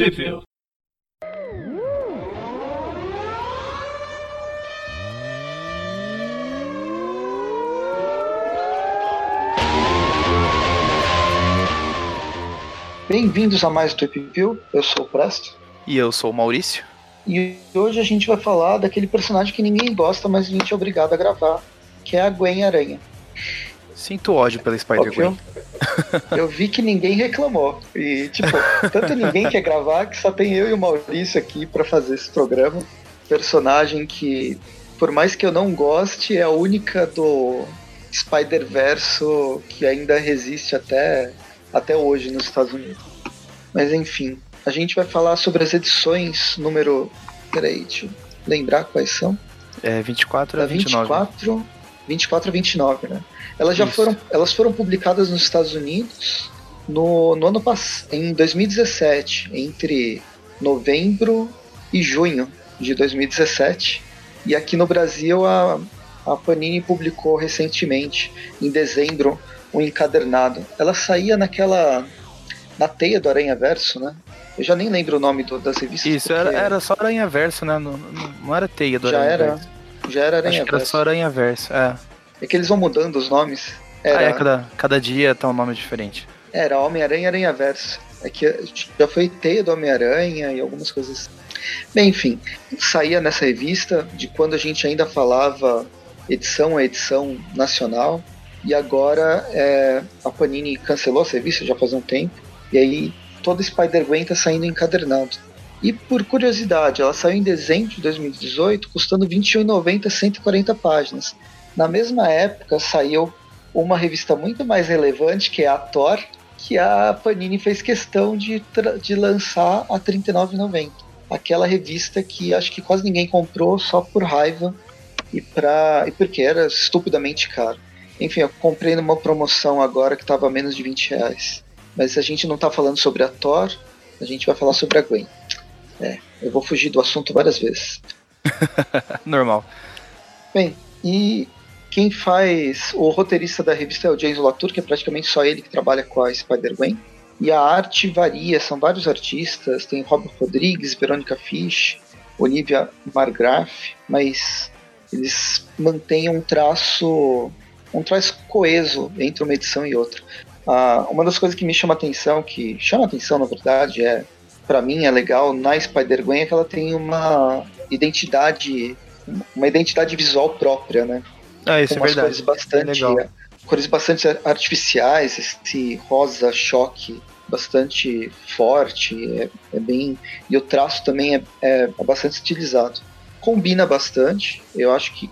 Trivia. Bem-vindos a mais do Tweep View. Eu sou o Presto. E eu sou o Maurício. E hoje a gente vai falar daquele personagem que ninguém gosta, mas a gente é obrigado a gravar, que é a Gwen Aranha. Sinto ódio pela Spider-Gwen. Eu vi que ninguém reclamou. E, tipo, tanto ninguém quer gravar que só tem eu e o Maurício aqui para fazer esse programa. Personagem que, por mais que eu não goste, é a única do Spider-Verso que ainda resiste até, até hoje nos Estados Unidos. Mas enfim, a gente vai falar sobre as edições número. Peraí, deixa eu lembrar quais são. É 24 a 29. 24, 24 a 29, né? Elas já Isso. foram, elas foram publicadas nos Estados Unidos no, no ano passado, em 2017, entre novembro e junho de 2017. E aqui no Brasil a, a Panini publicou recentemente, em dezembro, um encadernado. Ela saía naquela na teia do Aranha Verso, né? Eu já nem lembro o nome do- das revistas. Isso, era, porque era só Aranha Verso, né? Não, não, não era teia do já Aranha era, Verso. já era Aranha Acho que era Verso. só Aranha Verso. É. É que eles vão mudando os nomes. Era, Ah, é, cada, cada dia tá um nome diferente. era Homem-Aranha e Aranha Verso. É que já foi teia do Homem-Aranha e algumas coisas. Bem, enfim, saía nessa revista de quando a gente ainda falava edição a edição nacional. E agora é, a Panini cancelou essa revista já faz um tempo. E aí toda Spider-Gwen tá saindo encadernado. E por curiosidade, ela saiu em dezembro de 2018, custando R$ 21,90, 140 páginas. Na mesma época saiu uma revista muito mais relevante, que é a Thor, que a Panini fez questão de, de lançar a R$ 39,90. Aquela revista que acho que quase ninguém comprou só por raiva e, pra, e porque era estupidamente caro. Enfim, eu comprei numa promoção agora que estava a menos de 20 reais. Mas a gente não está falando sobre a Thor, a gente vai falar sobre a Gwen. É, eu vou fugir do assunto várias vezes. Normal. Bem, e quem faz o roteirista da revista é o James Latour, que é praticamente só ele que trabalha com a Spider-Gwen. E a arte varia, são vários artistas, tem Robert Rodrigues, Verônica Fish, Olivia Margraf, mas eles mantêm um traço um traço coeso entre uma edição e outra. Ah, uma das coisas que me chama atenção, que chama atenção na verdade, é para mim é legal na Spider-Gwen é que ela tem uma identidade uma identidade visual própria, né? Ah, isso Com é umas verdade. cores bastante, É legal. cores bastante artificiais, esse rosa choque bastante forte, é, é bem e o traço também é, é bastante estilizado. Combina bastante, eu acho que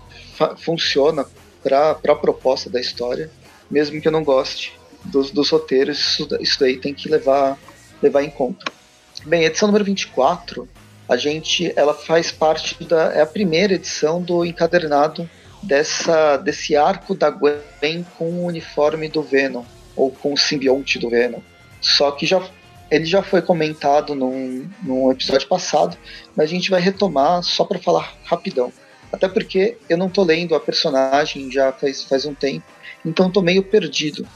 funciona para a proposta da história, mesmo que eu não goste dos, dos roteiros, isso, isso daí tem que levar levar em conta. Bem, edição número 24, a gente, ela faz parte da, é a primeira edição do encadernado dessa, desse arco da Gwen com o uniforme do Venom, ou com o simbionte do Venom. Só que já, ele já foi comentado num, num episódio passado, mas a gente vai retomar só para falar rapidão. Até porque eu não tô lendo a personagem já faz, faz um tempo, então tô meio perdido.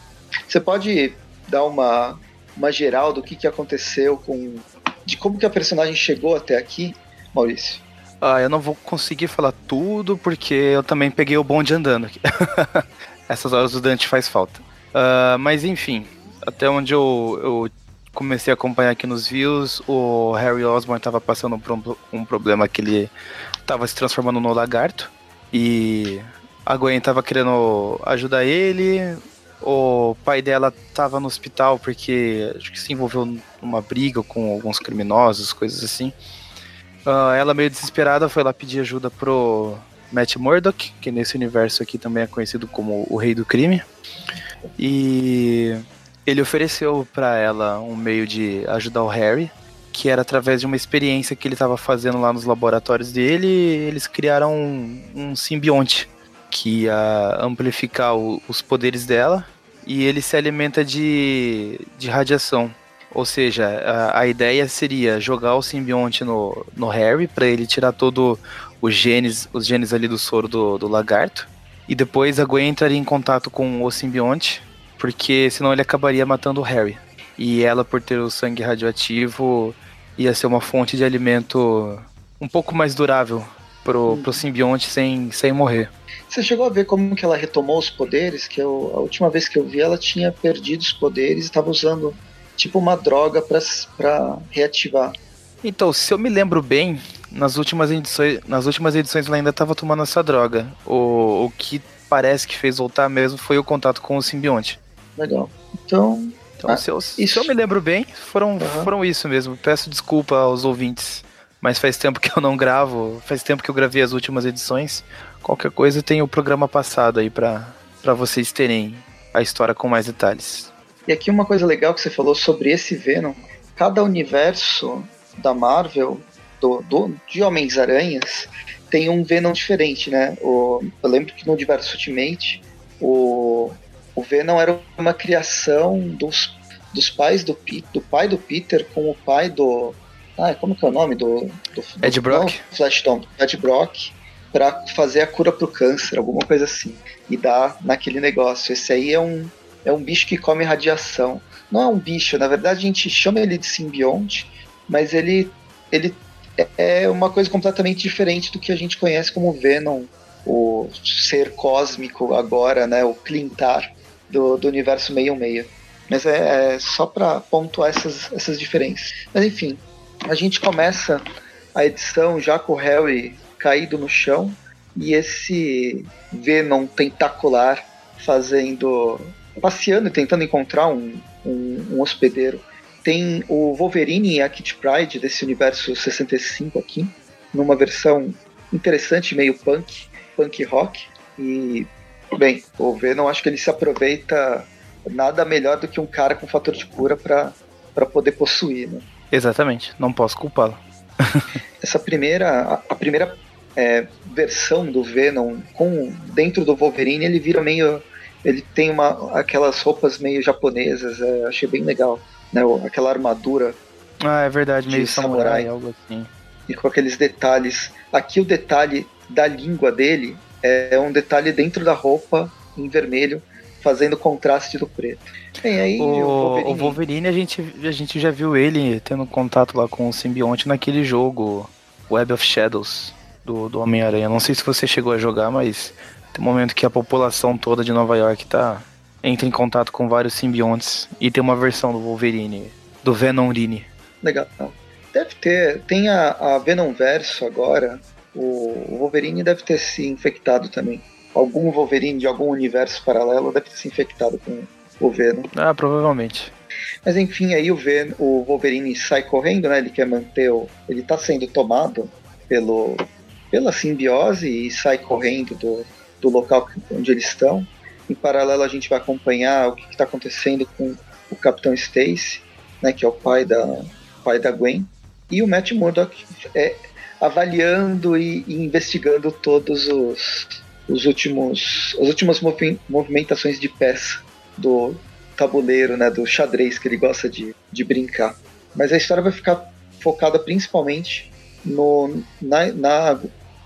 Você pode dar uma, uma geral do que, que aconteceu com. de como que a personagem chegou até aqui, Maurício? Ah, eu não vou conseguir falar tudo porque eu também peguei o bonde andando aqui. Essas horas o Dante faz falta. Ah, mas enfim, até onde eu, eu comecei a acompanhar aqui nos views, o Harry Osborn estava passando por um, um problema que ele estava se transformando no lagarto. E a Gwen estava querendo ajudar ele. O pai dela estava no hospital porque acho que se envolveu numa briga com alguns criminosos, coisas assim. Ah, ela meio desesperada foi lá pedir ajuda pro Matt Murdock, que nesse universo aqui também é conhecido como o rei do crime. E ele ofereceu para ela um meio de ajudar o Harry, que era através de uma experiência que ele estava fazendo lá nos laboratórios dele, eles criaram um, um simbionte que ia amplificar o- os poderes dela e ele se alimenta de, de radiação. Ou seja, a, a ideia seria jogar o simbionte no, no Harry para ele tirar todo os genes, os genes ali do soro do, do lagarto. E depois a Gwen entraria em contato com o simbionte, porque senão ele acabaria matando o Harry. E ela, por ter o sangue radioativo, ia ser uma fonte de alimento um pouco mais durável pro, pro simbionte sem, sem morrer. Você chegou a ver como que ela retomou os poderes? Que eu, a última vez que eu vi, ela tinha perdido os poderes e estava usando tipo uma droga para reativar. Então, se eu me lembro bem, nas últimas edições, nas últimas edições ela ainda estava tomando essa droga. O, o que parece que fez voltar mesmo foi o contato com o simbionte. Legal. Então. Então, ah, se, eu, se eu me lembro bem, foram, uhum. foram isso mesmo. Peço desculpa aos ouvintes, mas faz tempo que eu não gravo, faz tempo que eu gravei as últimas edições. Qualquer coisa tem o programa passado aí para vocês terem a história com mais detalhes. E aqui uma coisa legal que você falou sobre esse Venom. Cada universo da Marvel, do, do de Homens-Aranhas, tem um Venom diferente, né? O, eu lembro que no universo Ultimate, o, o Venom era uma criação dos, dos pais do, do pai do Peter com o pai do. Ah, como que é o nome do. do Ed Brock? Não, Flash Tom, Ed Brock, para fazer a cura pro câncer, alguma coisa assim. E dar naquele negócio. Esse aí é um, é um bicho que come radiação. Não é um bicho, na verdade a gente chama ele de simbionte, mas ele, ele é uma coisa completamente diferente do que a gente conhece como Venom, o ser cósmico agora, né, o Clintar do, do universo 66. Mas é, é só para pontuar essas, essas diferenças. Mas enfim, a gente começa a edição já com o Harry caído no chão e esse Venom tentacular fazendo passeando e tentando encontrar um, um, um hospedeiro. Tem o Wolverine e a Kit Pride desse universo 65 aqui, numa versão interessante, meio punk, punk rock. E, bem, o Venom acho que ele se aproveita nada melhor do que um cara com fator de cura para poder possuir, né? Exatamente, não posso culpá-lo. Essa primeira, a, a primeira é, versão do Venom com dentro do Wolverine, ele vira meio ele tem uma, aquelas roupas meio japonesas, é, achei bem legal. Né? Aquela armadura. Ah, é verdade, meio samurai, samurai, algo assim. E com aqueles detalhes. Aqui o detalhe da língua dele é um detalhe dentro da roupa em vermelho, fazendo contraste do preto. Bem, aí o, o, Wolverine... o Wolverine, a gente, a gente já viu ele tendo contato lá com o simbionte naquele jogo Web of Shadows do, do Homem-Aranha. Não sei se você chegou a jogar, mas tem um momento que a população toda de Nova York tá entra em contato com vários simbiontes e tem uma versão do Wolverine, do Venomrine. Legal. Deve ter, tem a, a Venom Verso agora. O, Wolverine deve ter se infectado também. Algum Wolverine de algum universo paralelo deve ter se infectado com o Venom. Ah, provavelmente. Mas enfim, aí o, Ven, o Wolverine sai correndo, né? Ele quer manter o. Ele tá sendo tomado pelo, pela simbiose e sai correndo do, do local onde eles estão. Em paralelo, a gente vai acompanhar o que está acontecendo com o Capitão Stacy, né, que é o pai da, pai da Gwen, e o Matt Murdock é, avaliando e, e investigando todos os, os últimos as últimas movimentações de peça do tabuleiro, né, do xadrez que ele gosta de, de brincar. Mas a história vai ficar focada principalmente no, na, na,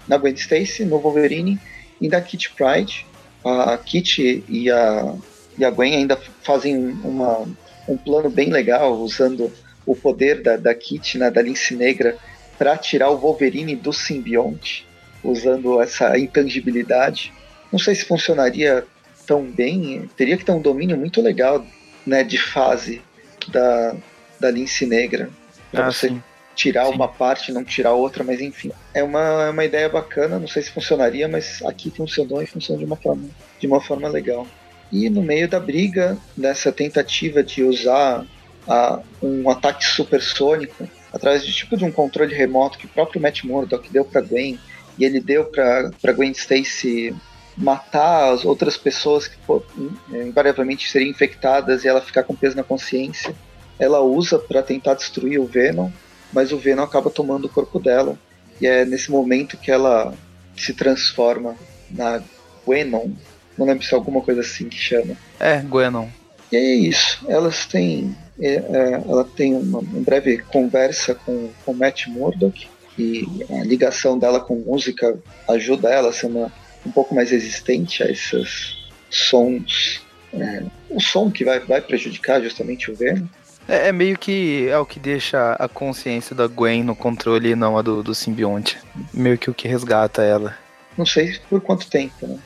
na Gwen Stacy, no Wolverine e da Kit Pride. A Kit e a, e a Gwen ainda fazem uma, um plano bem legal, usando o poder da, da Kit, né, da Lince Negra, para tirar o Wolverine do simbionte, usando essa intangibilidade. Não sei se funcionaria tão bem, teria que ter um domínio muito legal né, de fase da, da Lince Negra. Para ah, você sim tirar Sim. uma parte, não tirar outra, mas enfim. É uma, é uma ideia bacana, não sei se funcionaria, mas aqui funcionou e funciona de uma forma, de uma forma legal. E no meio da briga, nessa tentativa de usar a, um ataque supersônico, através de tipo de um controle remoto que o próprio Matt Murdock deu para Gwen, e ele deu para Gwen Stacy matar as outras pessoas que pô, invariavelmente seriam infectadas e ela ficar com peso na consciência. Ela usa para tentar destruir o Venom mas o Venom acaba tomando o corpo dela. E é nesse momento que ela se transforma na Gwenon. Não lembro se é alguma coisa assim que chama. É, Gwenon. E é isso. Elas têm. É, é, ela tem uma, uma, breve conversa com, com Matt Murdock. E a ligação dela com música ajuda ela a ser uma, um pouco mais resistente a esses sons. É, o som que vai, vai prejudicar justamente o Venom. É, é, meio que é o que deixa a consciência da Gwen no controle e não a do, do simbionte. Meio que o que resgata ela. Não sei por quanto tempo, né?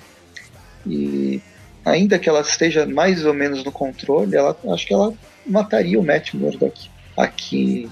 E ainda que ela esteja mais ou menos no controle, ela acho que ela mataria o Matt Murdock aqui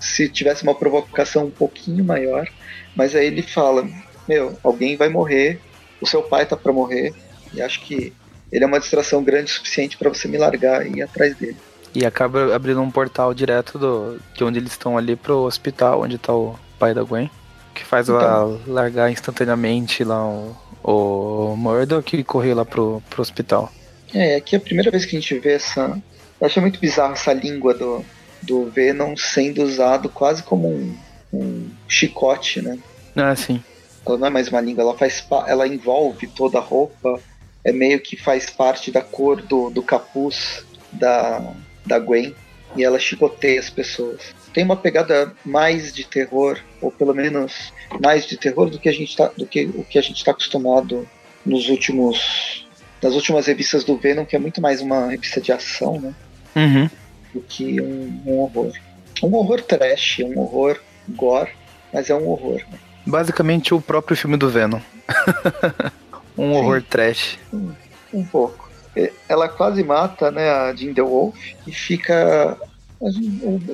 se tivesse uma provocação um pouquinho maior. Mas aí ele fala: Meu, alguém vai morrer, o seu pai tá para morrer, e acho que ele é uma distração grande o suficiente para você me largar e ir atrás dele. E acaba abrindo um portal direto do, de onde eles estão ali pro hospital, onde tá o pai da Gwen. Que faz então, ela largar instantaneamente lá o, o Murdoch e correr lá pro, pro hospital. É, aqui é a primeira vez que a gente vê essa. Eu acho muito bizarro essa língua do, do Venom sendo usado quase como um, um chicote, né? Ah, sim. Ela não é mais uma língua, ela faz ela envolve toda a roupa, é meio que faz parte da cor do, do capuz da, da Gwen e ela chicoteia as pessoas. Tem uma pegada mais de terror, ou pelo menos mais de terror do que a gente tá, do que o que a gente está acostumado nos últimos nas últimas revistas do Venom, que é muito mais uma revista de ação, né? Uhum. Do que um, um horror. Um horror trash, um horror gore, mas é um horror. Né? Basicamente o próprio filme do Venom. um Sim. horror trash. Um, um pouco ela quase mata né, a Jean The Wolf e fica.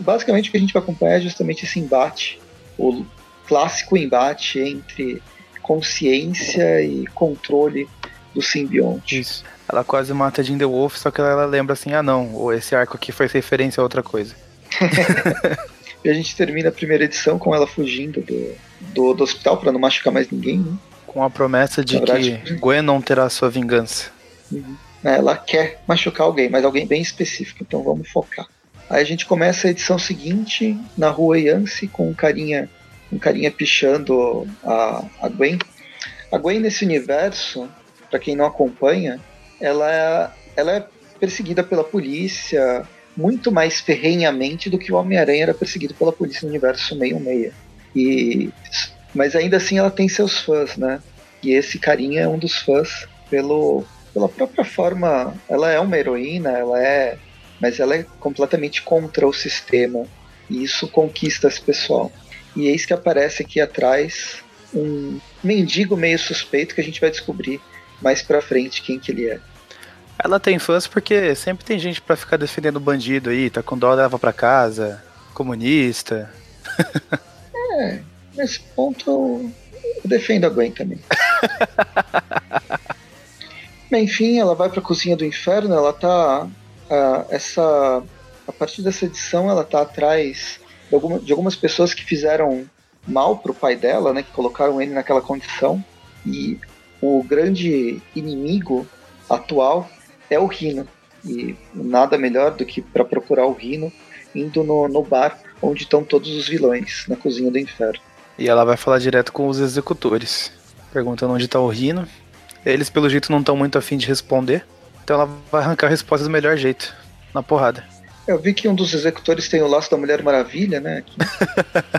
Basicamente o que a gente vai acompanhar é justamente esse embate, o clássico embate entre consciência e controle do simbionte. Isso. Ela quase mata a Jean The Wolf, só que ela lembra assim: ah não, esse arco aqui faz referência a outra coisa. e a gente termina a primeira edição com ela fugindo do, do, do hospital para não machucar mais ninguém, né? Com a promessa de verdade, que Gwen não terá sua vingança. Uhum. Né? Ela quer machucar alguém, mas alguém bem específico, então vamos focar. Aí a gente começa a edição seguinte na rua Yance com um carinha, um carinha pichando a, a Gwen. A Gwen nesse universo, para quem não acompanha, ela é, ela é perseguida pela polícia muito mais ferrenhamente do que o Homem-Aranha era perseguido pela polícia no universo 616. E mas ainda assim ela tem seus fãs, né? E esse carinha é um dos fãs pelo pela própria forma, ela é uma heroína, ela é, mas ela é completamente contra o sistema e isso conquista esse pessoal. E eis que aparece aqui atrás um mendigo meio suspeito que a gente vai descobrir mais pra frente quem que ele é. Ela tem fãs porque sempre tem gente para ficar defendendo bandido aí, tá com dó, leva pra casa, comunista. é, nesse ponto eu defendo a Gwen também. Enfim, ela vai para a cozinha do inferno, ela tá uh, essa a partir dessa edição ela tá atrás de, alguma, de algumas pessoas que fizeram mal pro pai dela, né, que colocaram ele naquela condição e o grande inimigo atual é o Rino e nada melhor do que para procurar o Rino indo no, no bar onde estão todos os vilões na cozinha do inferno. E ela vai falar direto com os executores, perguntando onde está o Rino eles, pelo jeito, não estão muito afim de responder. Então ela vai arrancar a resposta do melhor jeito, na porrada. Eu vi que um dos executores tem o laço da Mulher Maravilha, né?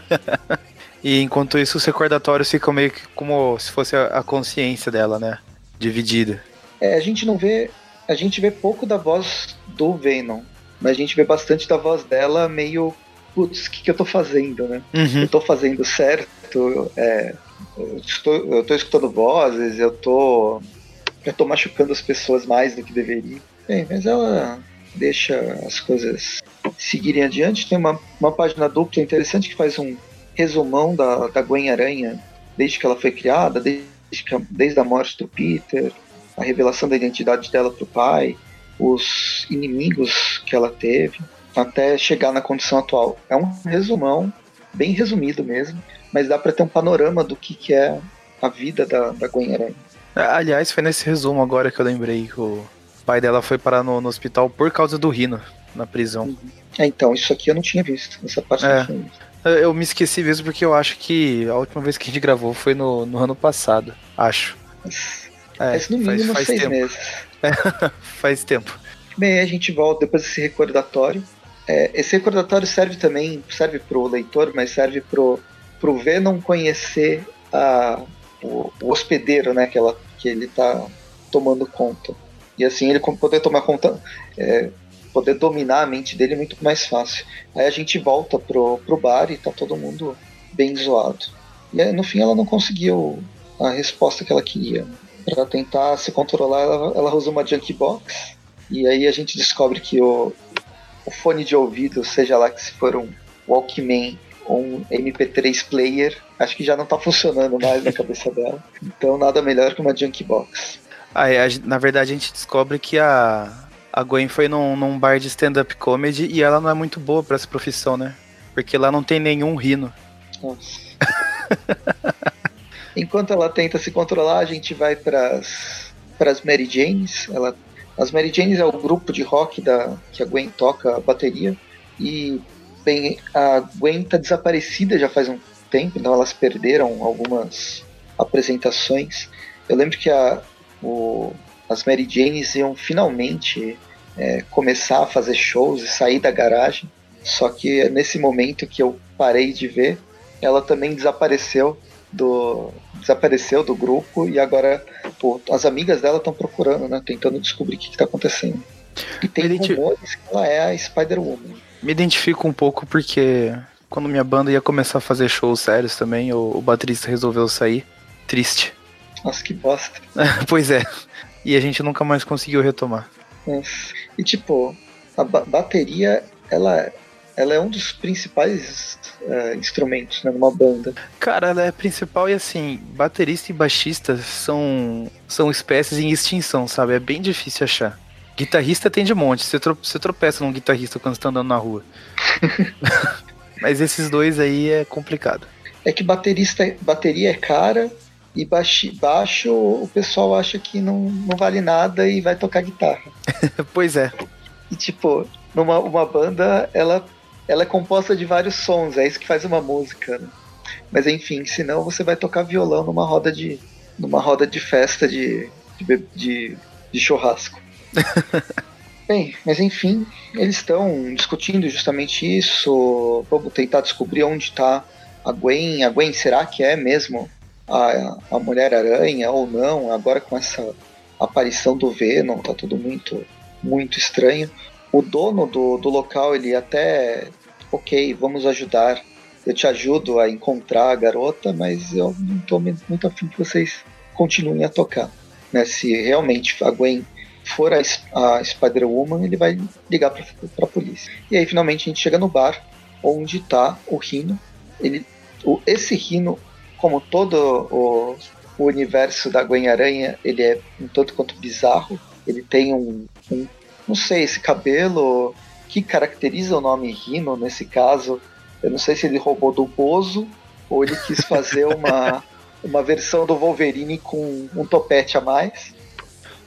e enquanto isso, os recordatórios ficam meio que como se fosse a consciência dela, né? Dividida. É, a gente não vê. A gente vê pouco da voz do Venom. Mas a gente vê bastante da voz dela meio. Putz, o que, que eu tô fazendo, né? Uhum. Eu tô fazendo certo. É, estou, eu estou escutando vozes, eu tô, eu tô machucando as pessoas mais do que deveria. Bem, mas ela deixa as coisas seguirem adiante. Tem uma, uma página dupla interessante que faz um resumão da, da Gwen Aranha desde que ela foi criada, desde, que, desde a morte do Peter, a revelação da identidade dela para o pai, os inimigos que ela teve, até chegar na condição atual. É um resumão, bem resumido mesmo, mas dá para ter um panorama do que, que é a vida da, da Gwen Aranha. É, aliás, foi nesse resumo agora que eu lembrei que o pai dela foi parar no, no hospital por causa do Rino, na prisão. Uhum. É, então, isso aqui eu não tinha visto, essa parte é. eu não tinha visto. Eu me esqueci mesmo porque eu acho que a última vez que a gente gravou foi no, no ano passado, acho. Mas, é, mas no mínimo faz, faz seis tempo. meses. É, faz tempo. Bem, a gente volta depois desse recordatório. É, esse recordatório serve também, serve pro leitor, mas serve pro pro Venom conhecer a, o, o, hospedeiro, né, que, ela, que ele tá tomando conta. E assim ele poder tomar conta, é, poder dominar a mente dele é muito mais fácil. Aí a gente volta pro, pro bar e tá todo mundo bem zoado. E aí, no fim ela não conseguiu a resposta que ela queria. Para tentar se controlar, ela, ela usa uma junk box. E aí a gente descobre que o, o fone de ouvido, seja lá que se for um Walkman um MP3 player, acho que já não tá funcionando mais na cabeça dela. Então nada melhor que uma junk box. Ah, é, na verdade a gente descobre que a, a Gwen foi num, num bar de stand-up comedy e ela não é muito boa para essa profissão, né? Porque lá não tem nenhum rino. Nossa. Enquanto ela tenta se controlar, a gente vai para as Mary Janes. Ela, as Mary Janes é o grupo de rock da, que a Gwen toca a bateria. E bem, a Gwen tá desaparecida já faz um tempo, então elas perderam algumas apresentações. Eu lembro que a, o, as Mary Janes iam finalmente é, começar a fazer shows e sair da garagem. Só que nesse momento que eu parei de ver, ela também desapareceu do desapareceu do grupo e agora pô, as amigas dela estão procurando, né, tentando descobrir o que está acontecendo. E tem rumores que ela é a Spider-Woman. Me identifico um pouco porque quando minha banda ia começar a fazer shows sérios também, o, o baterista resolveu sair. Triste. Nossa, que bosta. pois é. E a gente nunca mais conseguiu retomar. Nossa. E tipo, a ba bateria, ela ela é um dos principais uh, instrumentos né, numa banda. Cara, ela é principal e assim, baterista e baixista são, são espécies em extinção, sabe? É bem difícil achar. Guitarrista tem de monte, você, tro você tropeça num guitarrista quando você tá andando na rua. Mas esses dois aí é complicado. É que baterista, bateria é cara e baixo, baixo o pessoal acha que não, não vale nada e vai tocar guitarra. pois é. E tipo, numa uma banda, ela ela é composta de vários sons, é isso que faz uma música. Né? Mas enfim, senão você vai tocar violão numa roda de numa roda de festa de, de, de, de churrasco. Bem, mas enfim, eles estão discutindo justamente isso. Vamos tentar descobrir onde está a Gwen. A Gwen, será que é mesmo a, a Mulher-Aranha ou não? Agora com essa aparição do Venom, tá tudo muito, muito estranho. O dono do, do local, ele até ok, vamos ajudar, eu te ajudo a encontrar a garota, mas eu não estou muito afim que vocês continuem a tocar. Né? Se realmente a Gwen for a, a Spider-Woman, ele vai ligar para a polícia. E aí finalmente a gente chega no bar onde está o Rino. Ele, o, esse Rino, como todo o, o universo da Gwen-Aranha, ele é um tanto quanto bizarro. Ele tem um, um não sei, esse cabelo que caracteriza o nome Rhino nesse caso. Eu não sei se ele roubou do Bozo ou ele quis fazer uma, uma versão do Wolverine com um topete a mais.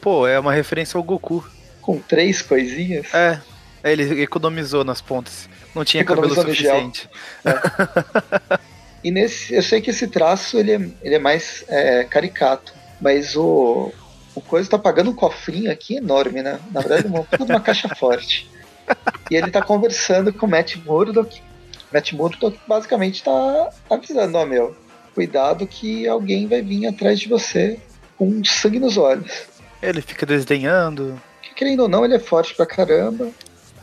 Pô, é uma referência ao Goku. Com três coisinhas? É, ele economizou nas pontas. Não tinha cabelo suficiente. É. e nesse, eu sei que esse traço ele é, ele é mais é, caricato, mas o, o coisa tá pagando um cofrinho aqui enorme, né? Na verdade, uma, uma caixa forte e ele tá conversando com o Matt Murdock. Matt Murdock basicamente tá avisando, ó, meu, cuidado que alguém vai vir atrás de você com sangue nos olhos. Ele fica desdenhando. Que, querendo ou não, ele é forte pra caramba.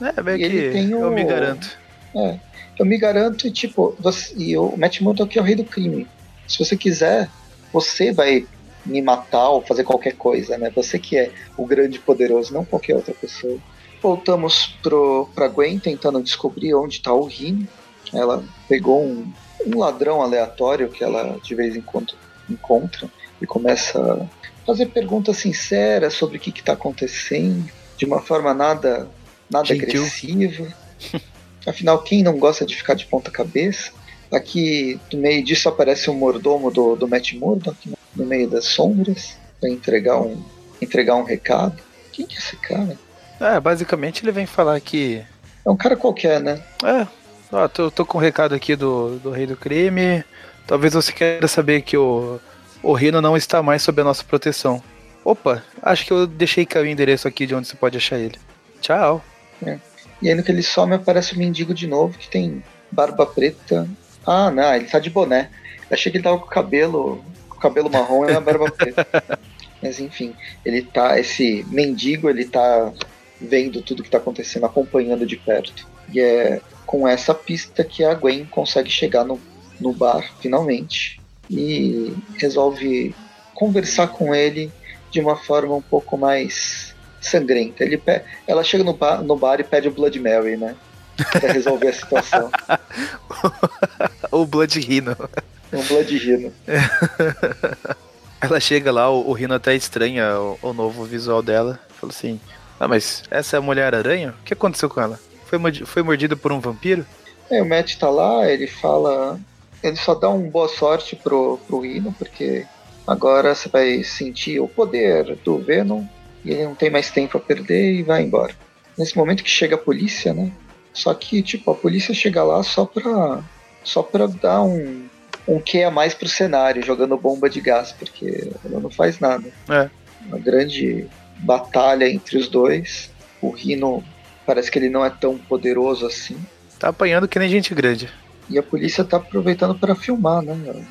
É, bem que ele tem o... eu me garanto. É, eu me garanto e, tipo, você, e o Matt Murdock é o rei do crime. Se você quiser, você vai me matar ou fazer qualquer coisa, né? Você que é o grande poderoso, não qualquer outra pessoa. Voltamos pro, pra Gwen tentando descobrir onde está o Rin. Ela pegou um, um ladrão aleatório que ela de vez em quando encontra e começa fazer perguntas sinceras sobre o que está acontecendo, de uma forma nada, nada agressiva. Afinal, quem não gosta de ficar de ponta cabeça? Aqui no meio disso aparece o um mordomo do, do Matt Murdock, no meio das sombras, para entregar um, entregar um recado. Quem que é esse cara? É, basicamente ele vem falar que. É um cara qualquer, né? É. Ó, tô, tô com um recado aqui do, do Rei do Crime. Talvez você queira saber que o, o Rino não está mais sob a nossa proteção. Opa, acho que eu deixei cair o endereço aqui de onde você pode achar ele. Tchau. É. E aí no que ele some aparece o mendigo de novo, que tem barba preta. Ah, não, ele tá de boné. Eu achei que ele tava com o cabelo, com o cabelo marrom e a barba preta. Mas enfim, ele tá. Esse mendigo, ele tá vendo tudo que está acontecendo, acompanhando de perto. E é com essa pista que a Gwen consegue chegar no, no bar, finalmente, e resolve conversar com ele de uma forma um pouco mais sangrenta. Ele ela chega no bar, no bar e pede o Blood Mary, né? Pra resolver a situação. o Blood Rhino. Um Blood Rhino. ela chega lá, o, o Rhino até estranha o, o novo visual dela. Fala assim: Ah, mas essa é a Mulher-Aranha? O que aconteceu com ela? Foi, foi mordida por um vampiro? É, o Matt tá lá, ele fala. Ele só dá um boa sorte pro, pro Rhino, porque agora você vai sentir o poder do Venom e ele não tem mais tempo a perder e vai embora. Nesse momento que chega a polícia, né? Só que, tipo, a polícia chega lá só pra, só pra dar um, um que a mais pro cenário, jogando bomba de gás, porque ela não faz nada. É. Uma grande batalha entre os dois. O Rino parece que ele não é tão poderoso assim. Tá apanhando que nem gente grande. E a polícia tá aproveitando para filmar, né?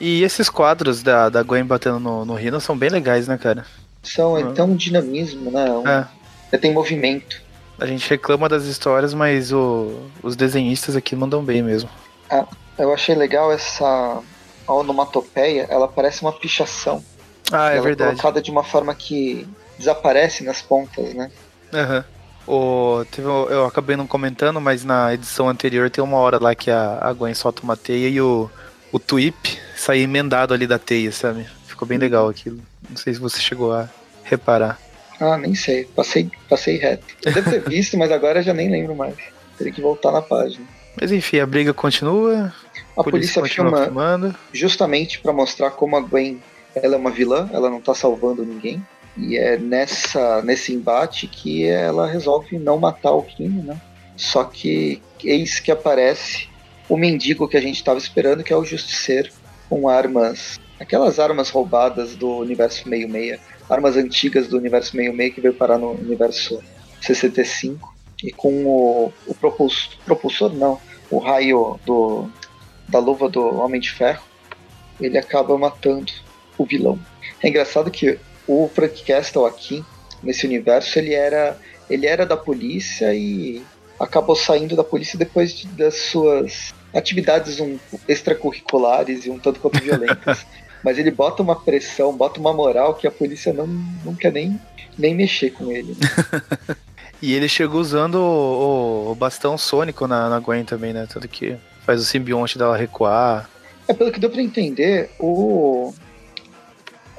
E esses quadros da, da Gwen batendo no, no Rino são bem legais, né, cara? São, uhum. então um dinamismo, né? Um, é. Tem movimento. A gente reclama das histórias, mas o, os desenhistas aqui mandam bem mesmo. Ah, eu achei legal essa a onomatopeia, ela parece uma pichação. Ah, é ela verdade. É colocada de uma forma que desaparece nas pontas, né? Aham. Uhum. O, eu acabei não comentando, mas na edição anterior tem uma hora lá que a, a Gwen solta uma teia e o, o Twip sai emendado ali da teia, sabe? Ficou bem legal aquilo. Não sei se você chegou a reparar. Ah, nem sei. Passei, passei reto. Eu devo ter visto, mas agora já nem lembro mais. Teria que voltar na página. Mas enfim, a briga continua. A polícia, polícia filma filmando. justamente para mostrar como a Gwen ela é uma vilã, ela não tá salvando ninguém. E é nessa, nesse embate que ela resolve não matar o Kino, né? Só que eis que aparece o mendigo que a gente estava esperando, que é o Justiceiro, com armas, aquelas armas roubadas do universo meio-meia armas antigas do universo meio-meio que veio parar no universo 65. E com o, o propulsor, propulsor, não, o raio do, da luva do Homem de Ferro, ele acaba matando o vilão. É engraçado que o Frank Castle aqui, nesse universo, ele era, ele era da polícia e acabou saindo da polícia depois de, das suas atividades um, extracurriculares e um tanto quanto violentas. Mas ele bota uma pressão, bota uma moral que a polícia não, não quer nem, nem mexer com ele. Né? e ele chegou usando o, o, bastão sônico na, na Gwen também, né? Tanto que faz o simbionte dela recuar. É, pelo que deu pra entender, o,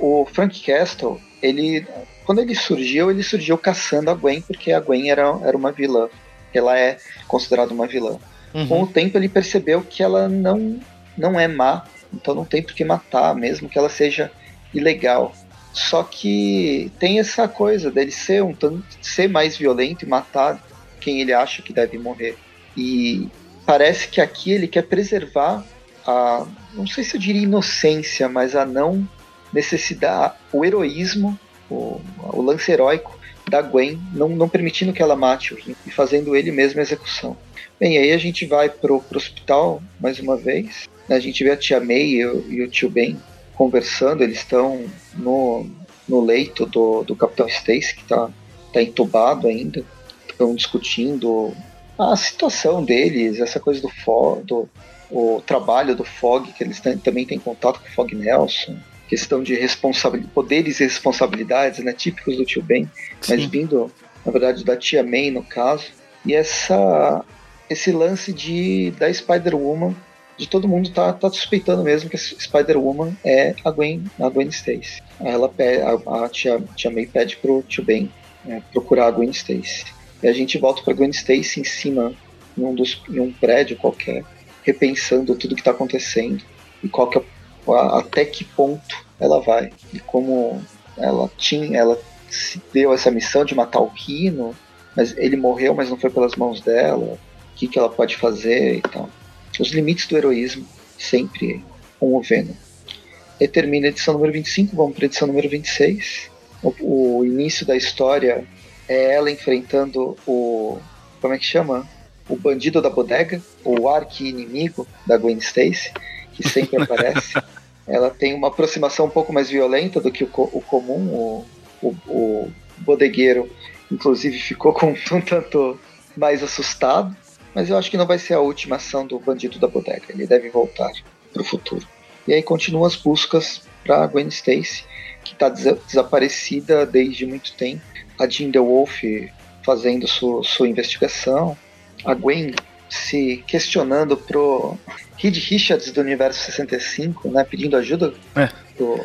o Frank Castle, ele, quando ele surgiu, ele surgiu caçando a Gwen, porque a Gwen era, era uma vilã. Ela é considerada uma vilã. Uhum. Com o tempo, ele percebeu que ela não, não é má, então não tem por que matar, mesmo que ela seja ilegal. Só que tem essa coisa dele ser um tanto ser mais violento e matar quem ele acha que deve morrer. E parece que aqui ele quer preservar a, não sei se eu diria inocência, mas a não necessidade, o heroísmo, o, o lance heróico da Gwen, não, não permitindo que ela mate o Rin e fazendo ele mesmo a execução. Bem, aí a gente vai pro, pro hospital mais uma vez a gente vê a tia May e o, e o tio Ben conversando, eles estão no, no leito do, do Capitão Stacy, que está tá entubado ainda, estão discutindo a situação deles, essa coisa do, Fog, do o trabalho do Fog, que eles também têm contato com o Fog Nelson, questão de poderes e responsabilidades, né, típicos do tio Ben, mas vindo, na verdade, da tia May no caso, e essa esse lance de da Spider-Woman de todo mundo tá, tá suspeitando mesmo que a Spider-Woman é a Gwen, a Gwen Stacy. Ela pede, a, a tia, tia May pede pro tio Ben é, procurar a Gwen Stacy. E a gente volta pra Gwen Stacy em cima, em um, dos, em um prédio qualquer, repensando tudo que tá acontecendo e qual que é, até que ponto ela vai. E como ela tinha, ela se deu essa missão de matar o Rino, mas ele morreu, mas não foi pelas mãos dela. O que, que ela pode fazer e tal os limites do heroísmo, sempre com o Venom. E termina a edição número 25, vamos para a edição número 26. O, o, início da história é ela enfrentando o. Como é que chama? O bandido da bodega, o arqui-inimigo da Gwen Stacy, que sempre aparece. Ela tem uma aproximação um pouco mais violenta do que o, o comum. O, o, o bodegueiro inclusive ficou com um tanto mais assustado. Mas eu acho que não vai ser a última ação do bandido da bodega. Ele deve voltar para o futuro. E aí continuam as buscas para Gwen Stacy, que está des desaparecida desde muito tempo. A Jean Wolf fazendo sua, sua investigação. A Gwen se questionando pro Reed Richards do Universo 65, né, pedindo ajuda é. do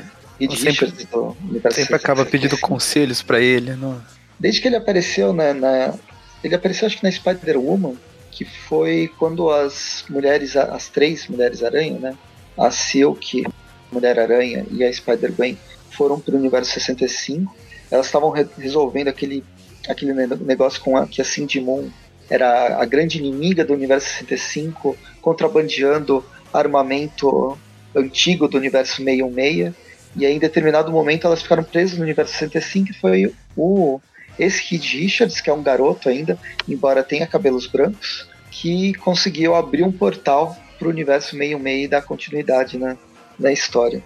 Reed sempre, Richards do Universo sempre 65. Sempre acaba pedindo conselhos para ele. Não? Desde que ele apareceu né, na... Ele apareceu acho que na Spider-Woman, que foi quando as mulheres, as três Mulheres-Aranha, né, a Silk, Mulher-Aranha e a Spider-Gwen foram para o Universo 65. Elas estavam re resolvendo aquele, aquele negócio com a, que a Cindy Moon era a grande inimiga do Universo 65, contrabandeando armamento antigo do Universo 616. E aí, em determinado momento, elas ficaram presas no Universo 65 e foi o esse Kid Richards, que é um garoto ainda, embora tenha cabelos brancos, que conseguiu abrir um portal para o universo 66 e dar continuidade na, na história.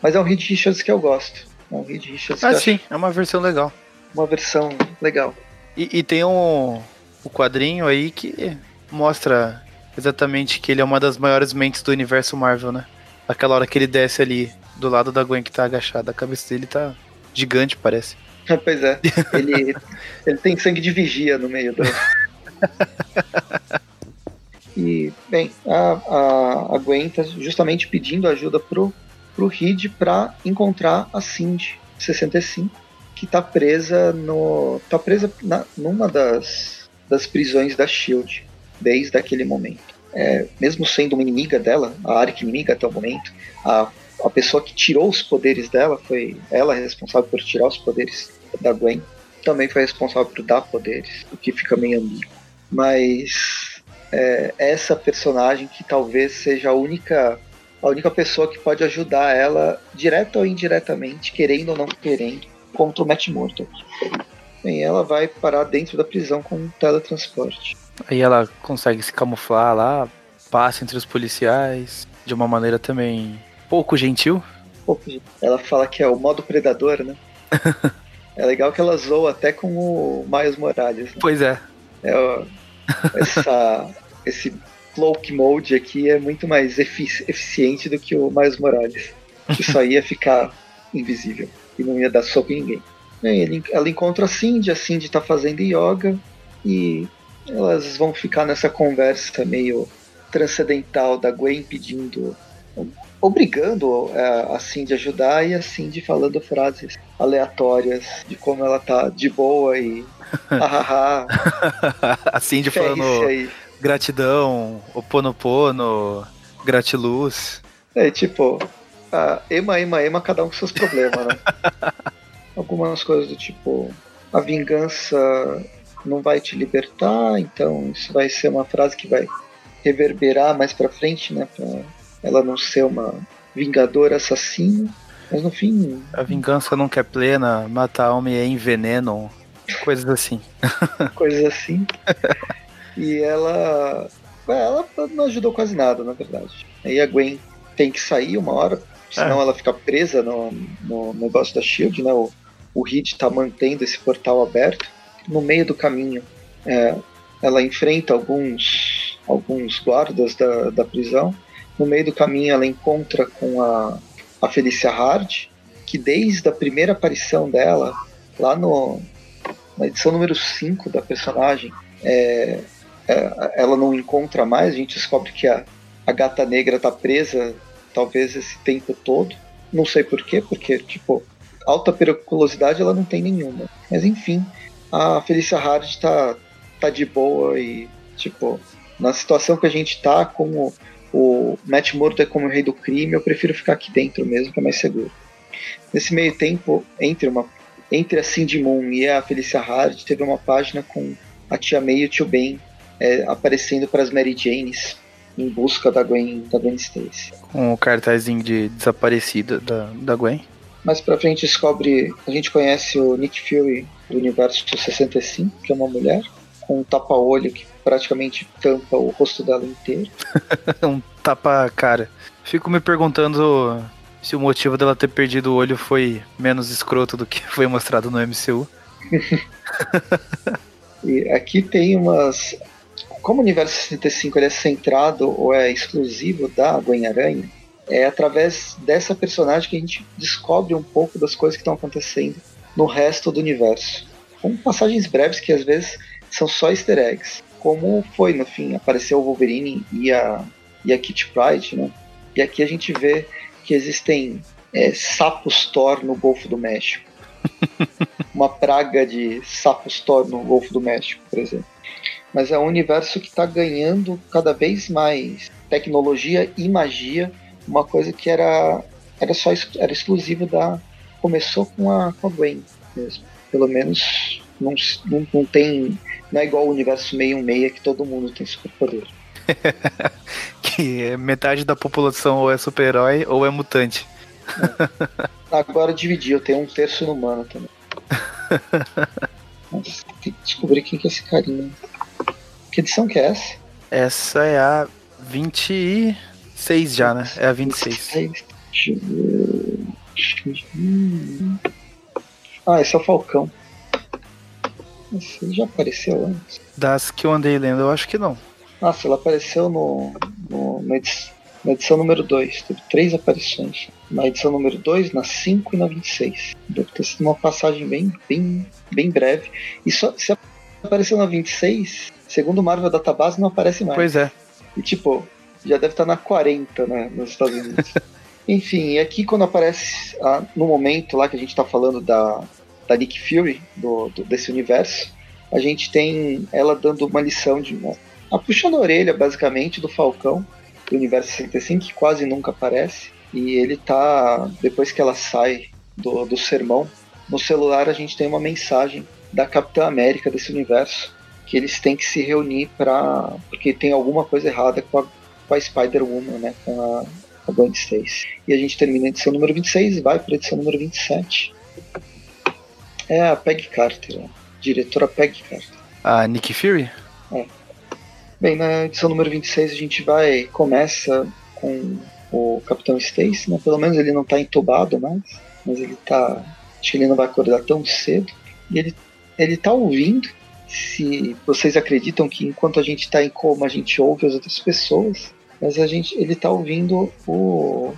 Mas é um Reed Richards que eu gosto. É um Reed Richards ah, sim, é uma versão legal. Uma versão legal. E, e tem um, o quadrinho aí que mostra exatamente que ele é uma das maiores mentes do universo Marvel, né? Aquela hora que ele desce ali do lado da Gwen que tá agachada, a cabeça dele tá gigante, parece. pois é, ele, ele tem sangue de vigia no meio do. e, bem, a, a, a Gwen tá justamente pedindo ajuda pro, pro Reed pra encontrar a Cindy 65, que tá presa no. tá presa na, numa das das prisões da Shield desde aquele momento. É, mesmo sendo uma inimiga dela, a Ark inimiga até o momento, a, a pessoa que tirou os poderes dela foi ela responsável por tirar os poderes da Gwen, também foi responsável por dar poderes, o que fica meio ambíguo. Mas é, essa personagem que talvez seja a única a única pessoa que pode ajudar ela, direta ou indiretamente, querendo ou não querendo, contra o Matt Murdock. Bem, ela vai parar dentro da prisão com um teletransporte. Aí ela consegue se camuflar lá, passa entre os policiais, de uma maneira também pouco gentil. Ela fala que é o modo predador, né? é legal que ela zoa até com o Miles Morales. Né? Pois é. é essa, esse cloak mode aqui é muito mais efici eficiente do que o Miles Morales. Que só ia ficar invisível e não ia dar soco em ninguém. Ele, ela encontra a Cindy, a Cindy está fazendo yoga e elas vão ficar nessa conversa meio transcendental da Gwen pedindo, obrigando a, a Cindy a ajudar e a Cindy falando frases aleatórias de como ela tá de boa e hahaha. a Cindy falando aí. gratidão, oponopono, gratiluz. É tipo, a ema, ema, ema, cada um com seus problemas, né? algumas coisas do tipo a vingança não vai te libertar, então isso vai ser uma frase que vai reverberar mais para frente, né, para ela não ser uma vingadora assassina, mas no fim a vingança nunca é plena, mata a alma e é enveneno, coisas assim. coisas assim. e ela ela não ajudou quase nada, na verdade. Aí a Gwen tem que sair uma hora, senão é. ela fica presa no, no negócio da Shield, né? O, o Reed está mantendo esse portal aberto. No meio do caminho, é, ela enfrenta alguns, alguns guardas da, da prisão. No meio do caminho, ela encontra com a, a Felicia Hard, que desde a primeira aparição dela, lá no, na edição número 5 da personagem, é, é, ela não encontra mais. A gente descobre que a, a gata negra está presa, talvez esse tempo todo. Não sei porquê, porque, tipo, alta periculosidade ela não tem nenhuma. Mas enfim, a Felicia Hard tá, tá de boa e, tipo, na situação que a gente tá, como o Matt Murdock é como o rei do crime, eu prefiro ficar aqui dentro mesmo, que é mais seguro. Nesse meio tempo, entre, uma, entre a Cindy Moon e a Felicia Hard, teve uma página com a tia May e o tio Ben é, aparecendo para as Mary Janes em busca da Gwen, da Gwen Stacy. Com o cartazinho de desaparecida da, da Gwen. Mais pra frente descobre, a gente conhece o Nick Fury do universo 65, que é uma mulher, com um tapa-olho que praticamente tampa o rosto dela inteiro. um tapa-cara. Fico me perguntando se o motivo dela ter perdido o olho foi menos escroto do que foi mostrado no MCU. e aqui tem umas. Como o universo 65 ele é centrado ou é exclusivo da Gwen-Aranha, é através dessa personagem que a gente descobre um pouco das coisas que estão acontecendo no resto do universo. Com passagens breves que às vezes são só easter eggs. Como foi no fim, apareceu o Wolverine e a, e a Kitty Pryde, né? E aqui a gente vê que existem é, sapos Thor no Golfo do México. Uma praga de sapos Thor no Golfo do México, por exemplo. Mas é um universo que está ganhando cada vez mais tecnologia e magia, uma coisa que era, era só era exclusiva da. Começou com a, com a Gwen mesmo. Pelo menos não, não, não tem. Não é igual o universo 616 que todo mundo tem superpoder. que metade da população ou é super-herói ou é mutante. É. Agora dividi, eu tenho um terço no humano também. Tem que descobrir quem que é esse carinha. Que edição que é essa? Essa é a 26 já, né? É a 26. Deixa eu ver. Ah, esse é o Falcão. Esse já apareceu antes. Das que eu andei lendo, eu acho que não. Nossa, ela apareceu no, no, na, edição, na edição número 2. Teve três aparições. Na edição número 2, na 5 e na 26. Deve ter sido uma passagem bem, bem, bem breve. E só, se apareceu na 26, segundo o Marvel Database, não aparece mais. Pois é. E tipo, já deve estar na 40, né, nos Estados Unidos. Enfim, e aqui quando aparece, ah, no momento lá que a gente está falando da, da Nick Fury, do, do, desse universo, a gente tem ela dando uma lição de uma, a puxando a orelha, basicamente, do Falcão, do universo 65, que quase nunca aparece. E ele tá, depois que ela sai do, do sermão, no celular a gente tem uma mensagem da Capitã América desse universo, que eles têm que se reunir para porque tem alguma coisa errada com a, com a Spider-Woman, né, com a, a Gwen Stacy. E a gente termina a edição número 26 e vai para a edição número 27. É a Peg Carter, a diretora Peg Carter. A Nick Fury? É. Bem, na edição número 26 a gente vai começa com o Capitão Stacy, né? Pelo menos ele não está entubado mais, mas ele tá. Acho que ele não vai acordar tão cedo. E ele, ele tá ouvindo. Se vocês acreditam que enquanto a gente está em coma a gente ouve as outras pessoas, mas a gente, ele tá ouvindo o.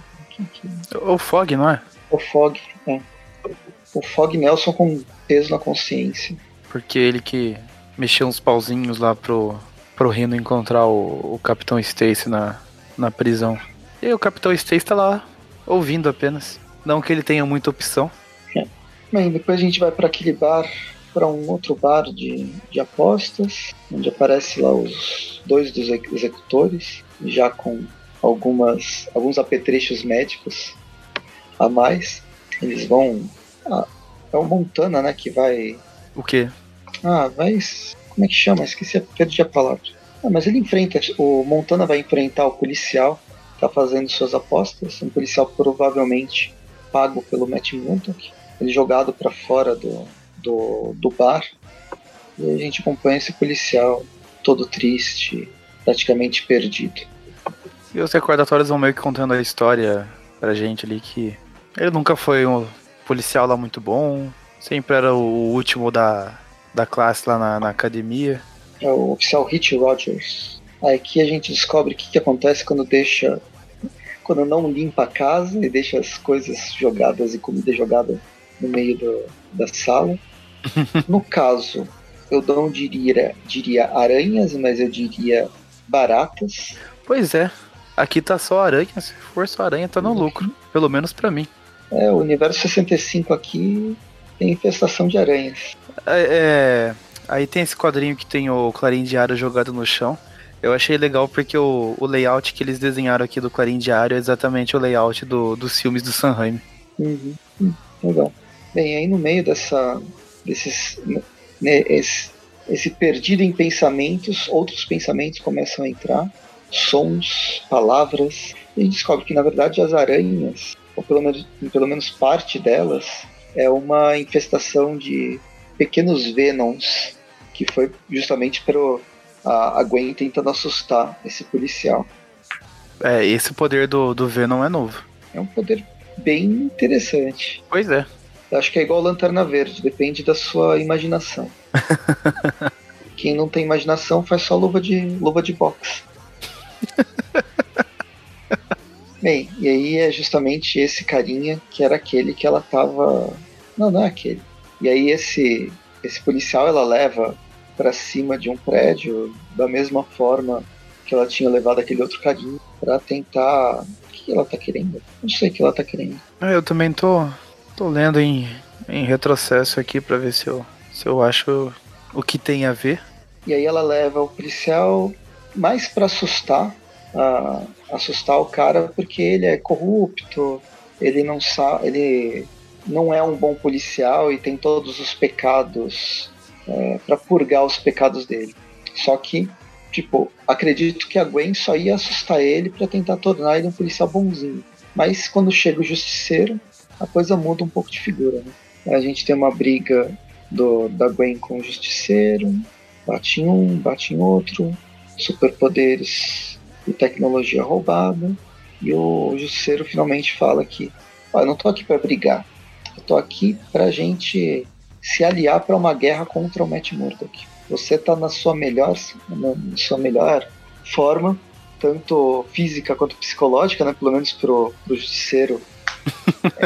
O Fog, não é? O Fog, é. O Fog Nelson com peso na consciência. Porque ele que mexeu uns pauzinhos lá pro, pro Rino encontrar o, o Capitão Stacy na, na prisão. E o Capitão Stacy tá lá ouvindo apenas. Não que ele tenha muita opção. É. Bem, depois a gente vai para aquele bar, para um outro bar de, de apostas, onde aparece lá os dois dos executores, já com algumas alguns apetrechos médicos a mais. Eles vão. Ah, é o Montana, né? Que vai. O quê? Ah, vai como é que chama? Esqueci, perdi a palavra. Ah, mas ele enfrenta, o Montana vai enfrentar o policial que tá fazendo suas apostas, um policial provavelmente pago pelo Matt Muntock, ele jogado para fora do, do, do bar. E a gente acompanha esse policial todo triste, praticamente perdido. E os recordatórios vão meio que contando a história pra gente ali que ele nunca foi um policial lá muito bom, sempre era o último da, da classe lá na, na academia. É o oficial Hit Rogers. Aqui a gente descobre o que, que acontece quando deixa. Quando não limpa a casa e deixa as coisas jogadas e comida jogada no meio do, da sala. no caso, eu não diria, diria aranhas, mas eu diria baratas. Pois é. Aqui tá só aranha, se for só aranha tá no uhum. lucro, pelo menos para mim. É, o universo 65 aqui tem infestação de aranhas. É, é, aí tem esse quadrinho que tem o Clarim Diário jogado no chão. Eu achei legal porque o, o layout que eles desenharam aqui do Clarim Diário é exatamente o layout do, dos filmes do Sanheim. Uhum. Hum, legal. Bem, aí no meio dessa, desses, né, esse, esse perdido em pensamentos, outros pensamentos começam a entrar, sons, palavras, e a gente descobre que na verdade as aranhas, ou pelo menos, pelo menos parte delas, é uma infestação de pequenos Venoms, que foi justamente para a, a Gwen tentando assustar esse policial. É, esse poder do, do Venom é novo. É um poder bem interessante. Pois é. Eu acho que é igual Lanterna Verde, depende da sua imaginação. Quem não tem imaginação faz só luva de, luva de boxe. Bem, e aí é justamente esse carinha que era aquele que ela tava. Não, não é aquele. E aí esse, esse policial ela leva para cima de um prédio da mesma forma que ela tinha levado aquele outro carinha para tentar. O que ela tá querendo? Não sei o que ela tá querendo. É, eu também tô, tô lendo em, em retrocesso aqui para ver se eu, se eu acho o que tem a ver. E aí ela leva o policial mais para assustar, assustar o cara porque ele é corrupto, ele não sabe, ele não é um bom policial e tem todos os pecados é, para purgar os pecados dele. Só que, tipo, acredito que a Gwen só ia assustar ele para tentar tornar ele um policial bonzinho. Mas quando chega o justiceiro, a coisa muda um pouco de figura. Né? A gente tem uma briga do, da Gwen com o justiceiro, bate em um, bate em outro, superpoderes e tecnologia roubada. E o Justiceiro finalmente fala que ah, eu não tô aqui para brigar, eu tô aqui pra gente se aliar para uma guerra contra o Matt Murdock. Você tá na sua melhor, na sua melhor forma, tanto física quanto psicológica, né? Pelo menos pro, pro Justiceiro.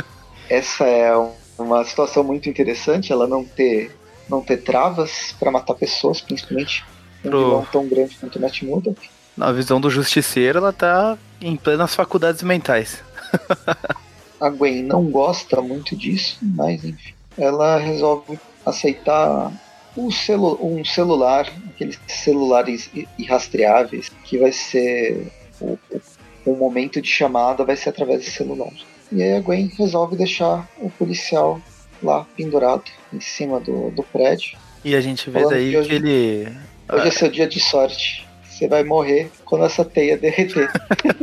Essa é uma situação muito interessante, ela não ter não ter travas para matar pessoas, principalmente um Pro... vilão tão grande quanto o Matt Murdock. Na visão do justiceiro, ela tá em plenas faculdades mentais. a Gwen não gosta muito disso, mas enfim. Ela resolve aceitar um, celu um celular, aqueles celulares irrastreáveis, que vai ser o, o, momento de chamada vai ser através desse celular. E aí a Gwen resolve deixar o policial lá pendurado em cima do, do prédio. E a gente vê daí que, hoje, que ele. Hoje é seu dia de sorte. Você vai morrer quando essa teia derreter.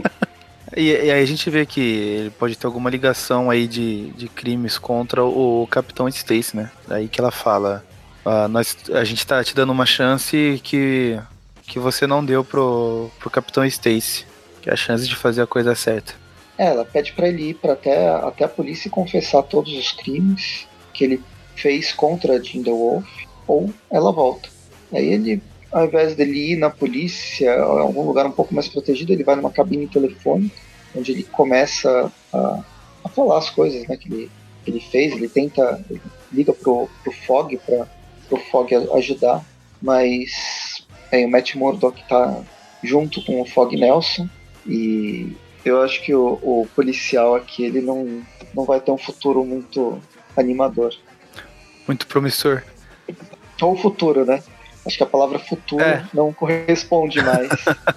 e, e, aí a gente vê que ele pode ter alguma ligação aí de, de crimes contra o, Capitão Stacy, né? Daí que ela fala. Ah, nós, a gente tá te dando uma chance que, que você não deu pro, pro Capitão Stacy. Que é a chance de fazer a coisa certa. É, ela pede para ele ir para até, até a polícia e confessar todos os crimes que ele fez contra a Jinder Wolf, ou ela volta. Aí ele, ao invés dele ir na polícia, em algum lugar um pouco mais protegido, ele vai numa cabine telefônica, onde ele começa a, a falar as coisas né, que, ele, que ele fez, ele tenta, ele liga pro, pro Fog para o Fog ajudar, mas aí, o Matt Murdock tá junto com o Fog Nelson e eu acho que o, o, policial aqui ele não, não vai ter um futuro muito animador. Muito promissor. Ou futuro, né? Acho que a palavra futuro é. não corresponde mais.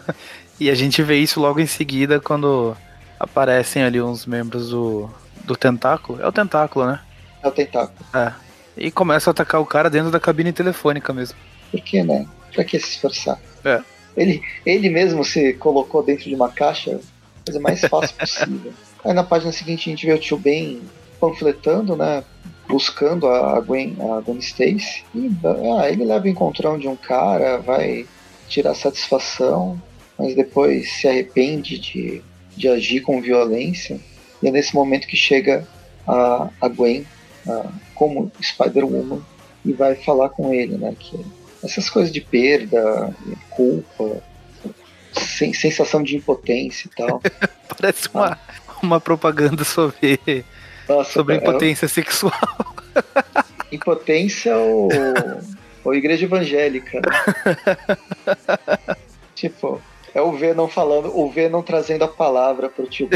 e a gente vê isso logo em seguida quando aparecem ali uns membros do, do tentáculo. É o tentáculo, né? É o tentáculo. É. E começa a atacar o cara dentro da cabine telefônica mesmo. Por que, né? Pra que se esforçar? É. Ele, ele mesmo se colocou dentro de uma caixa coisa mais fácil possível. Aí na página seguinte a gente vê o tio Ben panfletando, né? Buscando a Gwen, a Gwen Stacy. E ah, ele leva o encontrão de um cara, vai tirar satisfação, mas depois se arrepende de, de agir com violência. E é nesse momento que chega a, a Gwen a, como Spider-Woman e vai falar com ele, né? Que essas coisas de perda, culpa, sem, sensação de impotência e tal. Parece uma, ah. uma propaganda sobre, Nossa, sobre impotência sexual. Impotência ou, ou igreja evangélica. Né? tipo, é o V não falando, o V não trazendo a palavra pro tio.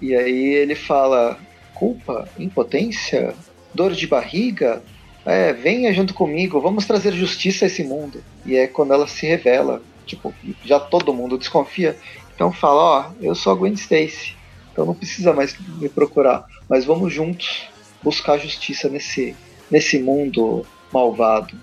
e aí ele fala: culpa, impotência, dor de barriga, é, venha junto comigo, vamos trazer justiça a esse mundo. E é quando ela se revela, tipo, já todo mundo desconfia. Então fala, ó, eu sou a Gwen Stacy, então não precisa mais me procurar, mas vamos juntos buscar justiça nesse, nesse mundo malvado.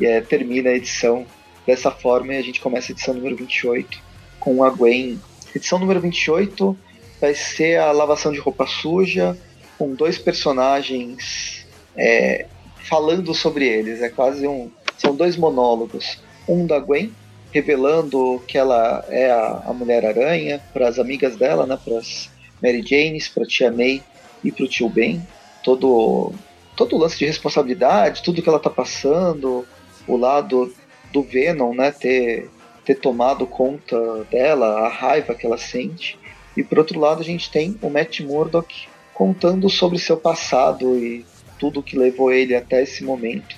E é, termina a edição dessa forma e a gente começa a edição número 28 com a Gwen. Edição número 28 vai ser a lavação de roupa suja, com dois personagens é, falando sobre eles. É quase um. São dois monólogos. Um da Gwen, revelando que ela é a, a Mulher-Aranha para as amigas dela, né, para as Mary Janes, para Tia May e pro tio Ben, todo, todo o lance de responsabilidade, tudo que ela tá passando, o lado do Venom, né, ter, ter tomado conta dela, a raiva que ela sente. E por outro lado a gente tem o Matt Murdock contando sobre seu passado e tudo que levou ele até esse momento.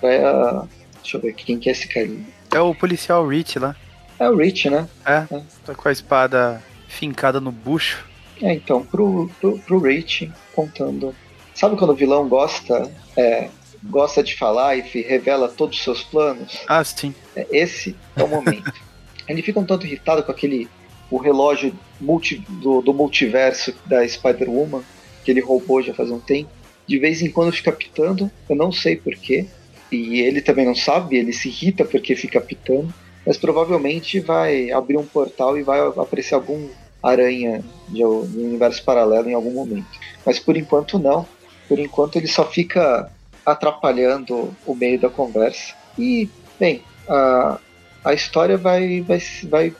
Pra, deixa eu ver quem que é esse carinha. É o policial Rich lá. É o Rich, né? É, é. tá com a espada fincada no bucho. É, então, pro, pro, pro Rich contando. Sabe quando o vilão gosta é, gosta de falar e revela todos os seus planos? Ah, sim. É, esse é o momento. Ele fica um tanto irritado com aquele o relógio multi, do, do multiverso da Spider-Woman, que ele roubou já faz um tempo. De vez em quando fica pitando, eu não sei porquê. E ele também não sabe, ele se irrita porque fica pitando. Mas provavelmente vai abrir um portal e vai aparecer algum aranha de um universo paralelo em algum momento. Mas por enquanto não. Por enquanto ele só fica atrapalhando o meio da conversa. E, bem, a, a história vai, vai, vai,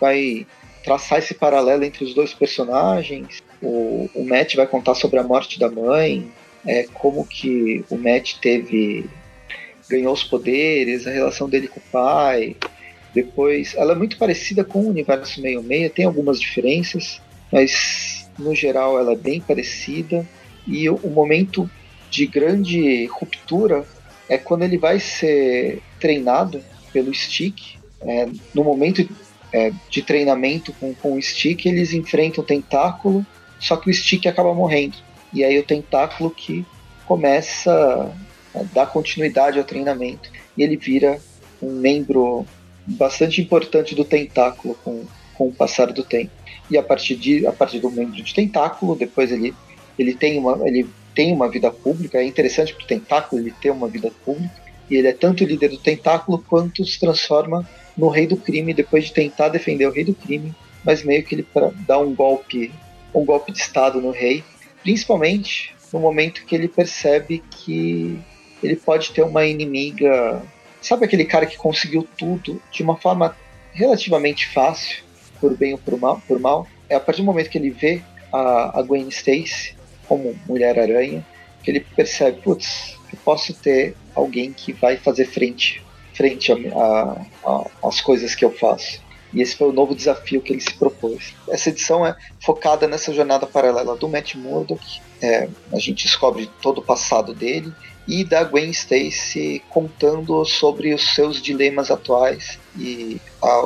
vai traçar esse paralelo entre os dois personagens. O, o Matt vai contar sobre a morte da mãe, é, como que o Matt teve ganhou os poderes, a relação dele com o pai. Depois, ela é muito parecida com o universo meio meia, tem algumas diferenças, mas no geral ela é bem parecida. E o, o momento de grande ruptura é quando ele vai ser treinado pelo Stick. É, no momento é, de treinamento com, com o Stick, eles enfrentam o tentáculo, só que o Stick acaba morrendo. E aí o tentáculo que começa a dar continuidade ao treinamento. E ele vira um membro bastante importante do tentáculo com, com o passar do tempo. E a partir, de, a partir do membro de tentáculo, depois ele, ele tem uma. Ele tem uma vida pública. É interessante para o tentáculo ele ter uma vida pública. E ele é tanto líder do tentáculo quanto se transforma no rei do crime depois de tentar defender o rei do crime, mas meio que ele dá um golpe, um golpe de estado no rei, principalmente no momento que ele percebe que ele pode ter uma inimiga, sabe aquele cara que conseguiu tudo de uma forma relativamente fácil, por bem ou por mal, por mal? É a partir do momento que ele vê a, a Gwen Stacy como Mulher-Aranha, que ele percebe, putz, eu posso ter alguém que vai fazer frente frente às coisas que eu faço. E esse foi o novo desafio que ele se propôs. Essa edição é focada nessa jornada paralela do Matt Murdock. É, a gente descobre todo o passado dele e da Gwen Stacy contando sobre os seus dilemas atuais. E a,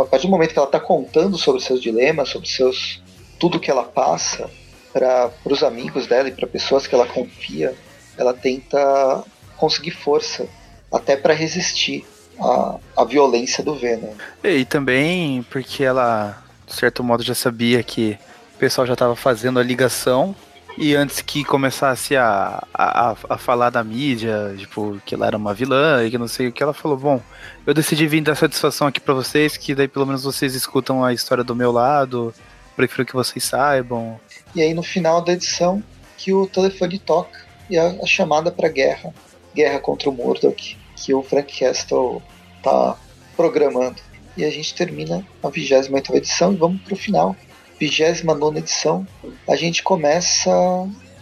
a partir do momento que ela está contando sobre os seus dilemas, sobre seus tudo que ela passa, para os amigos dela e para pessoas que ela confia, ela tenta conseguir força até para resistir à, à violência do Venom. E também porque ela, de certo modo, já sabia que o pessoal já estava fazendo a ligação e antes que começasse a, a, a, falar da mídia, tipo, que ela era uma vilã e que não sei o que, ela falou: Bom, eu decidi vir dar satisfação aqui para vocês, que daí pelo menos vocês escutam a história do meu lado, prefiro que vocês saibam. E aí no final da edição que o telefone toca e a, a chamada para guerra, guerra contra o Murdoch, que o Frank Castle tá programando. E a gente termina a 28 edição e vamos pro final. 29 edição, a gente começa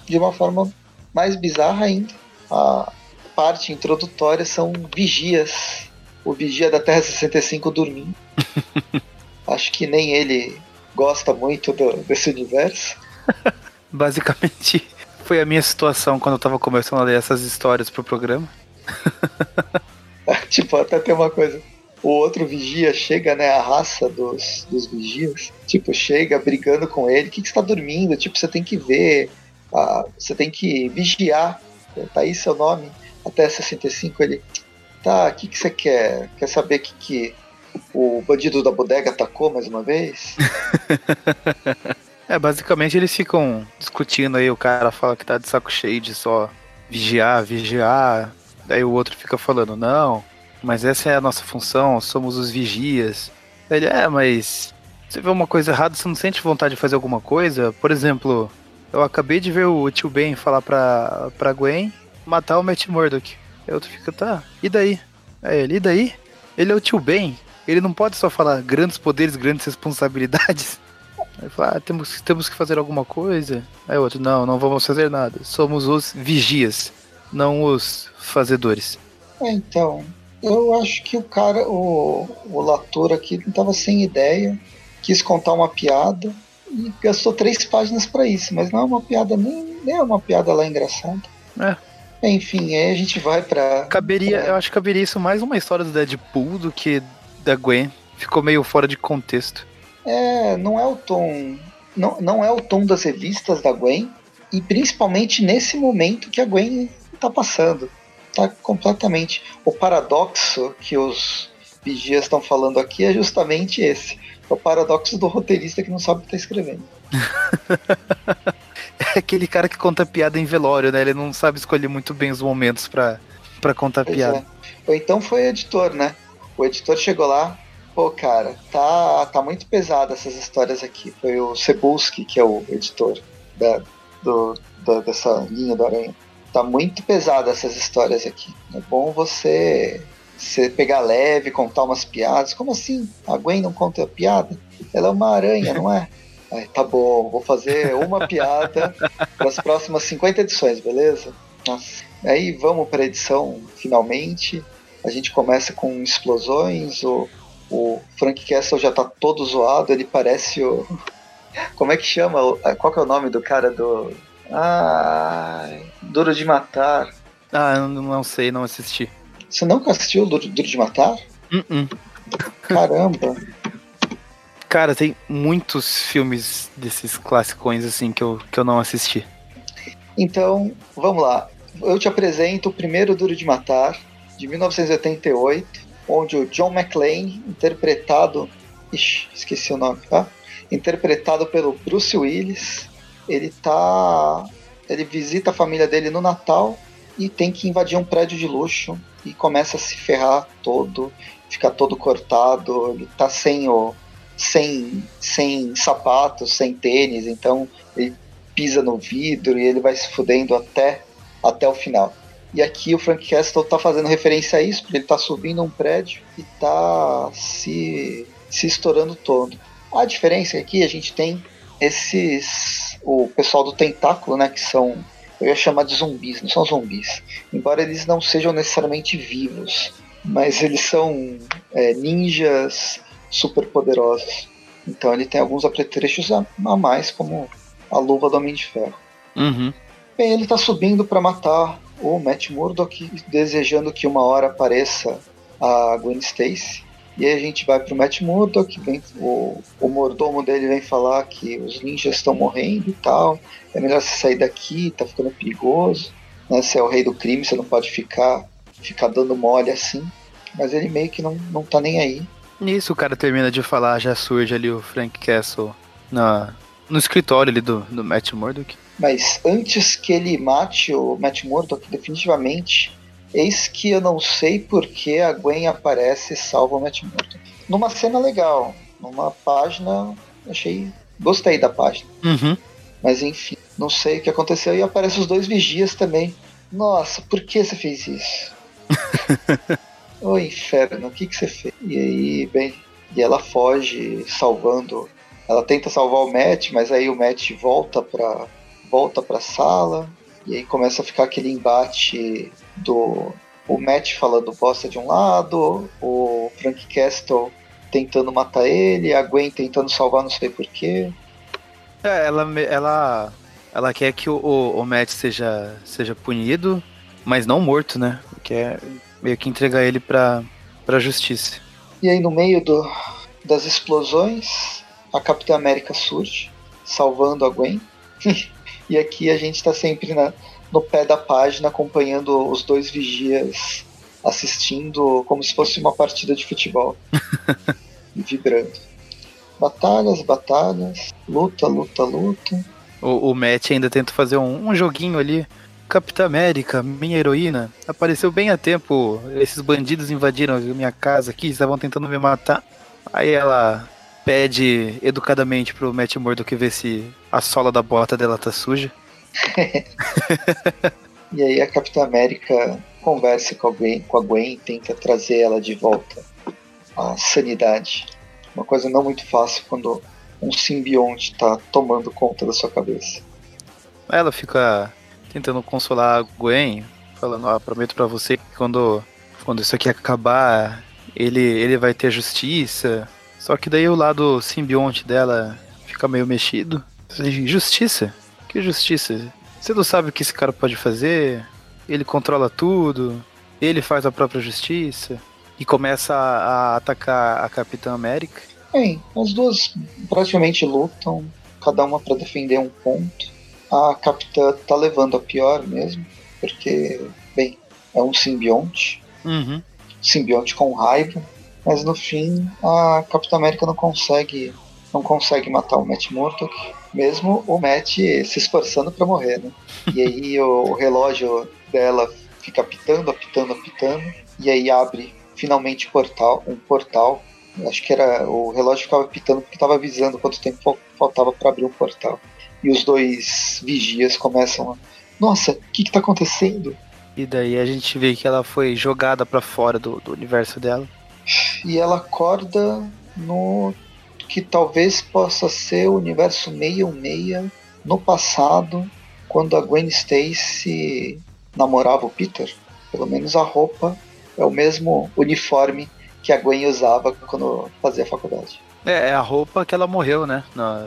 de uma forma mais bizarra ainda. A parte introdutória são vigias. O vigia da Terra 65 dormindo. Acho que nem ele gosta muito do, desse universo. Basicamente, foi a minha situação quando eu tava começando a ler essas histórias pro programa. tipo, até tem uma coisa. O outro vigia chega, né? A raça dos, dos vigias, tipo, chega brigando com ele. O que, que você tá dormindo? Tipo, você tem que ver. Ah, você tem que vigiar. Tá aí seu nome. Até 65 ele. Tá, o que, que você quer? Quer saber que, que o bandido da bodega atacou mais uma vez? É, basicamente eles ficam discutindo aí, o cara fala que tá de saco cheio de só vigiar, vigiar. Daí o outro fica falando, não, mas essa é a nossa função, somos os vigias. Ele, é, mas você vê uma coisa errada, você não sente vontade de fazer alguma coisa? Por exemplo, eu acabei de ver o tio Ben falar pra, pra Gwen matar o Matt Murdock. Aí o outro fica, tá, e daí? Aí ele, e daí? Ele é o tio Ben, ele não pode só falar grandes poderes, grandes responsabilidades. Aí fala, ah, temos, temos que fazer alguma coisa. Aí o outro, não, não vamos fazer nada. Somos os vigias, não os fazedores. É, então, eu acho que o cara, o, o Latour aqui não estava sem ideia, quis contar uma piada e gastou três páginas para isso, mas não é uma piada nem, nem é uma piada lá engraçada. É. Enfim, aí a gente vai pra. Caberia, pra... eu acho que caberia isso mais uma história do Deadpool do que da Gwen. Ficou meio fora de contexto. É, não é o tom. Não, não é o tom das revistas da Gwen. E principalmente nesse momento que a Gwen tá passando. Tá completamente. O paradoxo que os vigias estão falando aqui é justamente esse. É o paradoxo do roteirista que não sabe o que tá escrevendo. é aquele cara que conta piada em velório, né? Ele não sabe escolher muito bem os momentos para contar pois piada. É. Ou então foi o editor, né? O editor chegou lá, pô, cara, tá, tá muito pesado essas histórias aqui. Foi o Cebulski, que é o editor da, do, da, dessa linha do Aranha. Tá muito pesado essas histórias aqui. É bom você, você pegar leve, contar umas piadas. Como assim? A Gwen não conta piada? Ela é uma aranha, não é? Ai, tá bom, vou fazer uma piada para as próximas 50 edições, beleza? Nossa. Aí vamos para a edição finalmente. A gente começa com explosões. O, o Frank Castle já tá todo zoado. Ele parece o. Como é que chama? Qual que é o nome do cara do. Ai. Duro de Matar. Ah, eu não sei, não assisti. Você nunca assistiu Duro, Duro de Matar? Uh -uh. Caramba. Cara, tem muitos filmes desses classicões assim que eu, que eu não assisti. Então, vamos lá. Eu te apresento o primeiro Duro de Matar, de 1988, onde o John McClane, interpretado. Ixi, esqueci o nome, tá? Interpretado pelo Bruce Willis. Ele tá. Ele visita a família dele no Natal e tem que invadir um prédio de luxo e começa a se ferrar todo, fica todo cortado, ele tá sem o sem, sem sapatos, sem tênis, então ele pisa no vidro e ele vai se fudendo até, até o final. E aqui o Frank Castle tá fazendo referência a isso, porque ele tá subindo um prédio e tá se, se estourando todo. A diferença é que a gente tem esses. O pessoal do tentáculo, né? Que são. Eu ia chamar de zumbis, não são zumbis. Embora eles não sejam necessariamente vivos, mas eles são é, ninjas super poderosos. Então ele tem alguns apetrechos a, a mais, como a luva do Homem de Ferro. Uhum. Bem, ele está subindo para matar o Matt Murdock, desejando que uma hora apareça a Gwen Stacy. E aí a gente vai pro Matt Murdock, vem, o, o mordomo dele vem falar que os ninjas estão morrendo e tal. É melhor você sair daqui, tá ficando perigoso. Né? Você é o rei do crime, você não pode ficar, ficar dando mole assim. Mas ele meio que não, não tá nem aí. Nisso o cara termina de falar, já surge ali o Frank Castle na, no escritório ali do, do Matt Murdock. Mas antes que ele mate o Matt Murdock, definitivamente, eis que eu não sei por que a Gwen aparece e salva o Matt Murdock. Numa cena legal, numa página, achei. Gostei da página. Uhum. Mas enfim, não sei o que aconteceu e aparecem os dois vigias também. Nossa, por que você fez isso? Ô inferno, o que, que você fez? E aí, bem, e ela foge salvando. Ela tenta salvar o Matt, mas aí o Matt volta pra, volta pra sala. E aí começa a ficar aquele embate do o Matt falando bosta de um lado, o Frank Castle tentando matar ele, a Gwen tentando salvar não sei porquê. É, ela, ela, ela quer que o, o, Matt seja, seja punido, mas não morto, né? Quer meio que entregar ele pra, pra justiça. E aí no meio do, das explosões, a Capitã América surge, salvando a Gwen. e aqui a gente tá sempre na, no pé da página acompanhando os dois vigias assistindo como se fosse uma partida de futebol. e vibrando. Batalhas, batalhas, luta, luta, luta. O, o Matt ainda tenta fazer um, um joguinho ali Capitã América, minha heroína, apareceu bem a tempo. Esses bandidos invadiram minha casa aqui, estavam tentando me matar. Aí ela pede educadamente pro Matt Murdock ver se a sola da bota dela tá suja. e aí a Capitã América conversa com a Gwen, com a Gwen e tenta trazer ela de volta à sanidade. Uma coisa não muito fácil quando um simbionte tá tomando conta da sua cabeça. Ela fica tentando consolar a Gwen, falando, ó, prometo para você que quando, quando isso aqui acabar, ele, ele vai ter justiça. Só que daí o lado simbionte dela fica meio mexido. Justiça? Que justiça? Você não sabe o que esse cara pode fazer? Ele controla tudo, ele faz a própria justiça e começa a, a atacar a Capitã América. Bem, as duas praticamente lutam, cada uma para defender um ponto. A Capitã tá levando a pior mesmo, porque, bem, é um simbionte. Uhum. Simbionte com raiva. Mas no fim, a Capitã América não consegue não consegue matar o Matt Murdock, mesmo o Matt se esforçando para morrer, né? E aí o relógio dela fica apitando, apitando, apitando, e aí abre finalmente portal, um portal. Acho que era o relógio ficava apitando porque estava avisando quanto tempo faltava para abrir um portal. E os dois vigias começam a, nossa, o que, está acontecendo? E daí a gente vê que ela foi jogada para fora do, do universo dela. E ela acorda no que talvez possa ser o universo 616 no passado, quando a Gwen Stacy namorava o Peter. Pelo menos a roupa é o mesmo uniforme que a Gwen usava quando fazia faculdade. É, é a roupa que ela morreu, né? Na,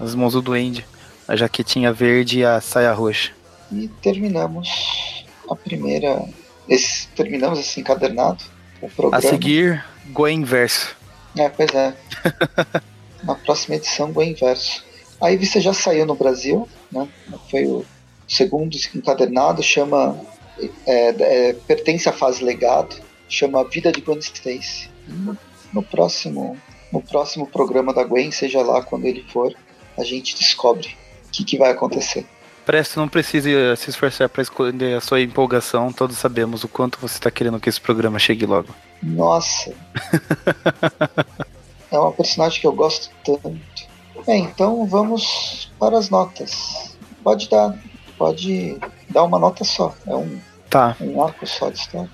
nas mãos do Duende. A jaquetinha verde e a saia roxa. E terminamos a primeira. Esse, terminamos esse encadernado. O programa. A seguir, Gwen Verso. É, pois é. Na próxima edição, o inverso. A Ivy já saiu no Brasil, né? Foi o segundo encadernado, chama. É, é, pertence à fase legado, chama Vida de Gwen Stacy. No, no, próximo, no próximo programa da Gwen, seja lá quando ele for, a gente descobre o que, que vai acontecer. Presto, não precise se esforçar para esconder a sua empolgação, todos sabemos o quanto você está querendo que esse programa chegue logo. Nossa. é uma personagem que eu gosto tanto. Bem, então vamos para as notas. Pode dar, pode dar uma nota só. É um, tá. um arco só de história.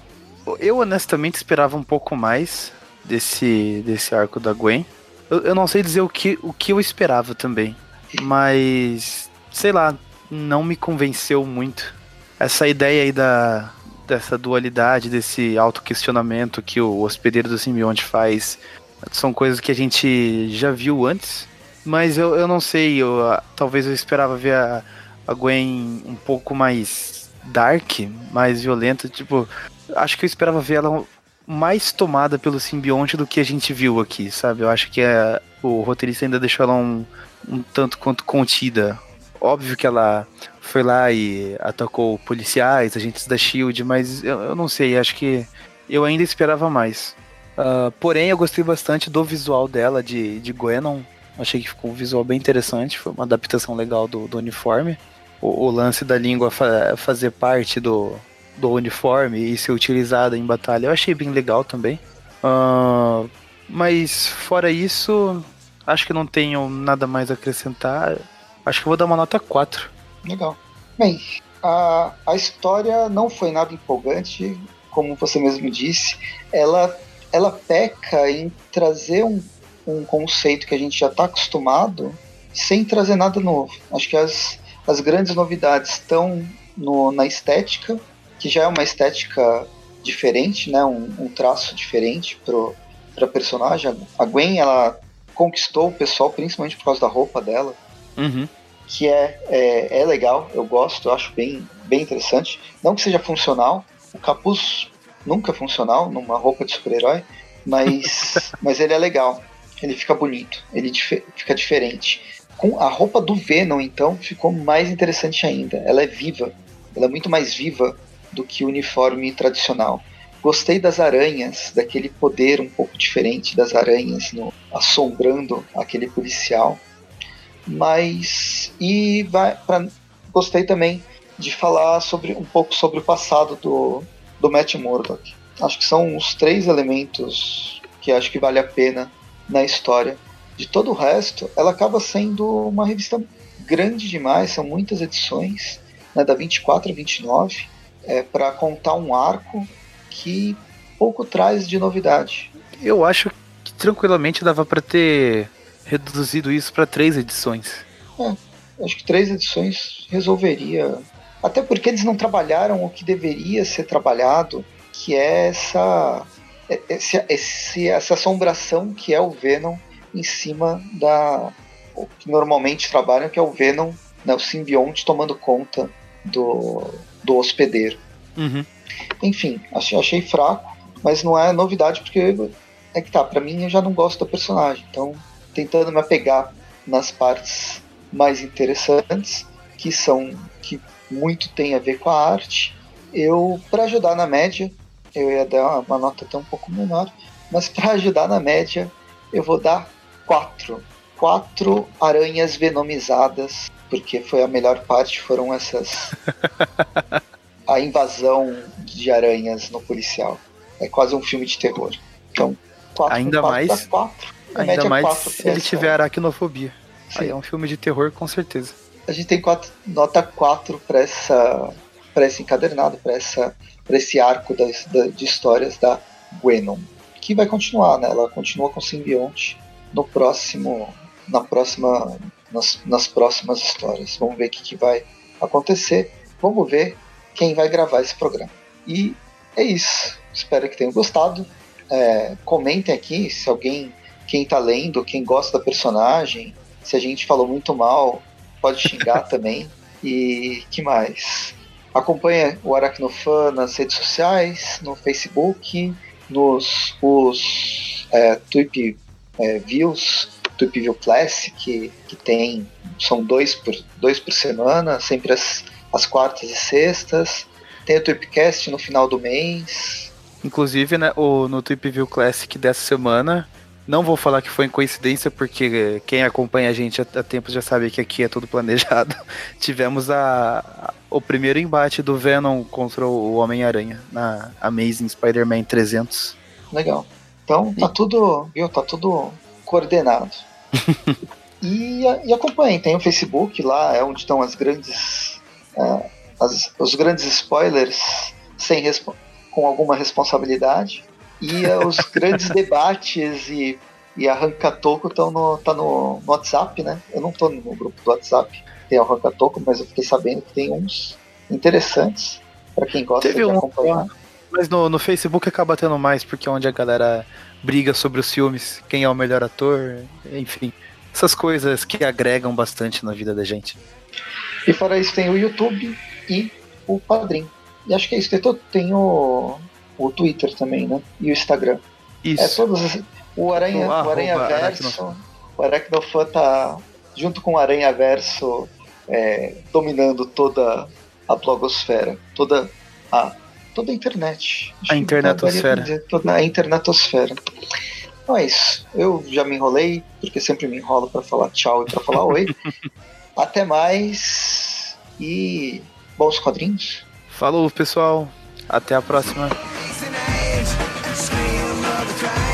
Eu honestamente esperava um pouco mais desse, desse arco da Gwen. Eu, eu não sei dizer o que, o que eu esperava também. Mas, sei lá, não me convenceu muito. Essa ideia aí da, dessa dualidade, desse autoquestionamento que o hospedeiro do simbionte faz, são coisas que a gente já viu antes, mas eu, eu não sei, eu, talvez eu esperava ver a, a Gwen um pouco mais dark, mais violenta, tipo, acho que eu esperava ver ela mais tomada pelo simbionte do que a gente viu aqui, sabe? Eu acho que é, o roteirista ainda deixou ela um, um tanto quanto contida. Óbvio que ela foi lá e atacou policiais, agentes da Shield, mas eu, eu não sei, acho que eu ainda esperava mais. Uh, porém, eu gostei bastante do visual dela de, de Gwenon. Achei que ficou um visual bem interessante, foi uma adaptação legal do, do uniforme. O, o, lance da língua fa fazer parte do, do uniforme e ser utilizada em batalha, eu achei bem legal também. Uh, mas fora isso, acho que não tenho nada mais a acrescentar. Acho que vou dar uma nota 4. Legal. Bem, a, a história não foi nada empolgante, como você mesmo disse. Ela, ela peca em trazer um, um conceito que a gente já está acostumado sem trazer nada novo. Acho que as, as grandes novidades estão no, na estética, que já é uma estética diferente, né? um, um traço diferente para a personagem. A Gwen ela conquistou o pessoal principalmente por causa da roupa dela. Uhum que é, é, é, legal, eu gosto, eu acho bem, bem interessante. Não que seja funcional, o capuz nunca é funcional numa roupa de super-herói, mas, mas ele é legal, ele fica bonito, ele dif fica diferente. Com a roupa do Venom, então, ficou mais interessante ainda. Ela é viva, ela é muito mais viva do que o uniforme tradicional. Gostei das aranhas, daquele poder um pouco diferente das aranhas no, assombrando aquele policial mas e vai pra, gostei também de falar sobre um pouco sobre o passado do, do Matt Murdock. Acho que são os três elementos que acho que vale a pena na história. De todo o resto, ela acaba sendo uma revista grande demais, são muitas edições, né, da 24 a 29, é, para contar um arco que pouco traz de novidade. Eu acho que tranquilamente dava para ter reduzido isso para três edições. É, acho que três edições resolveria. Até porque eles não trabalharam o que deveria ser trabalhado, que é essa, esse, esse, essa assombração que é o Venom em cima da. O que normalmente trabalham, que é o Venom, né, o simbionte tomando conta do, do hospedeiro. Uhum. Enfim, achei, achei fraco, mas não é novidade, porque é que tá, pra mim eu já não gosto da personagem, então tentando me apegar nas partes mais interessantes, que são que muito tem a ver com a arte. Eu, para ajudar na média, eu ia dar uma nota até um pouco menor, mas para ajudar na média, eu vou dar quatro. Quatro aranhas venomizadas, porque foi a melhor parte, foram essas. a invasão de aranhas no policial. É quase um filme de terror. Então, quatro, ainda quatro, mais, quatro. Ainda mais se ele tiver aracnofobia. Sim. Aí é um filme de terror, com certeza. A gente tem quatro, nota 4 para essa para esse encadernado, para essa para esse arco das, da, de histórias da Gwenon, que vai continuar, né? Ela continua com o simbionte no próximo na próxima nas, nas próximas histórias. Vamos ver o que, que vai acontecer. Vamos ver quem vai gravar esse programa. E é isso. Espero que tenham gostado. É, comentem aqui se alguém, quem está lendo, quem gosta da personagem, se a gente falou muito mal, pode xingar também. E que mais? Acompanhe o Aracnofan nas redes sociais, no Facebook, nos os é, Tweep é, Views, Tweep View Classic, que tem, são dois por, dois por semana, sempre as, as quartas e sextas. Tem o Tweepcast no final do mês. Inclusive, né, o, no Tweep View Classic dessa semana, não vou falar que foi em coincidência, porque quem acompanha a gente há tempo já sabe que aqui é tudo planejado. Tivemos a, a, o primeiro embate do Venom contra o Homem-Aranha na Amazing Spider-Man 300. Legal. Então tá e... tudo, viu? Tá tudo coordenado. e, e acompanhem, tem o Facebook lá, é onde estão as grandes. É, as, os grandes spoilers sem com alguma responsabilidade e uh, os grandes debates e, e arranca-toco estão no, tá no, no, WhatsApp, né? Eu não estou no grupo do WhatsApp, tem o arranca-toco, mas eu fiquei sabendo que tem uns interessantes para quem gosta Teve de um, acompanhar. Mas no, no Facebook acaba tendo mais, porque é onde a galera briga sobre os filmes, quem é o melhor ator, enfim. Essas coisas que agregam bastante na vida da gente. E fora isso tem o YouTube e o Padrim. E acho que é isso. Tem, tem o, o Twitter também, né? E o Instagram. Isso. É o Aranha, o Aranha Verso, o Aracnofan tá junto com o Aranha Verso é, dominando toda a blogosfera, toda a toda a internet. Acho a internetosfera. Dizer, toda a internetosfera. Então é isso. Eu já me enrolei, porque sempre me enrolo para falar tchau e para falar oi. Até mais e bons quadrinhos. Falou, pessoal. Até a próxima. the track.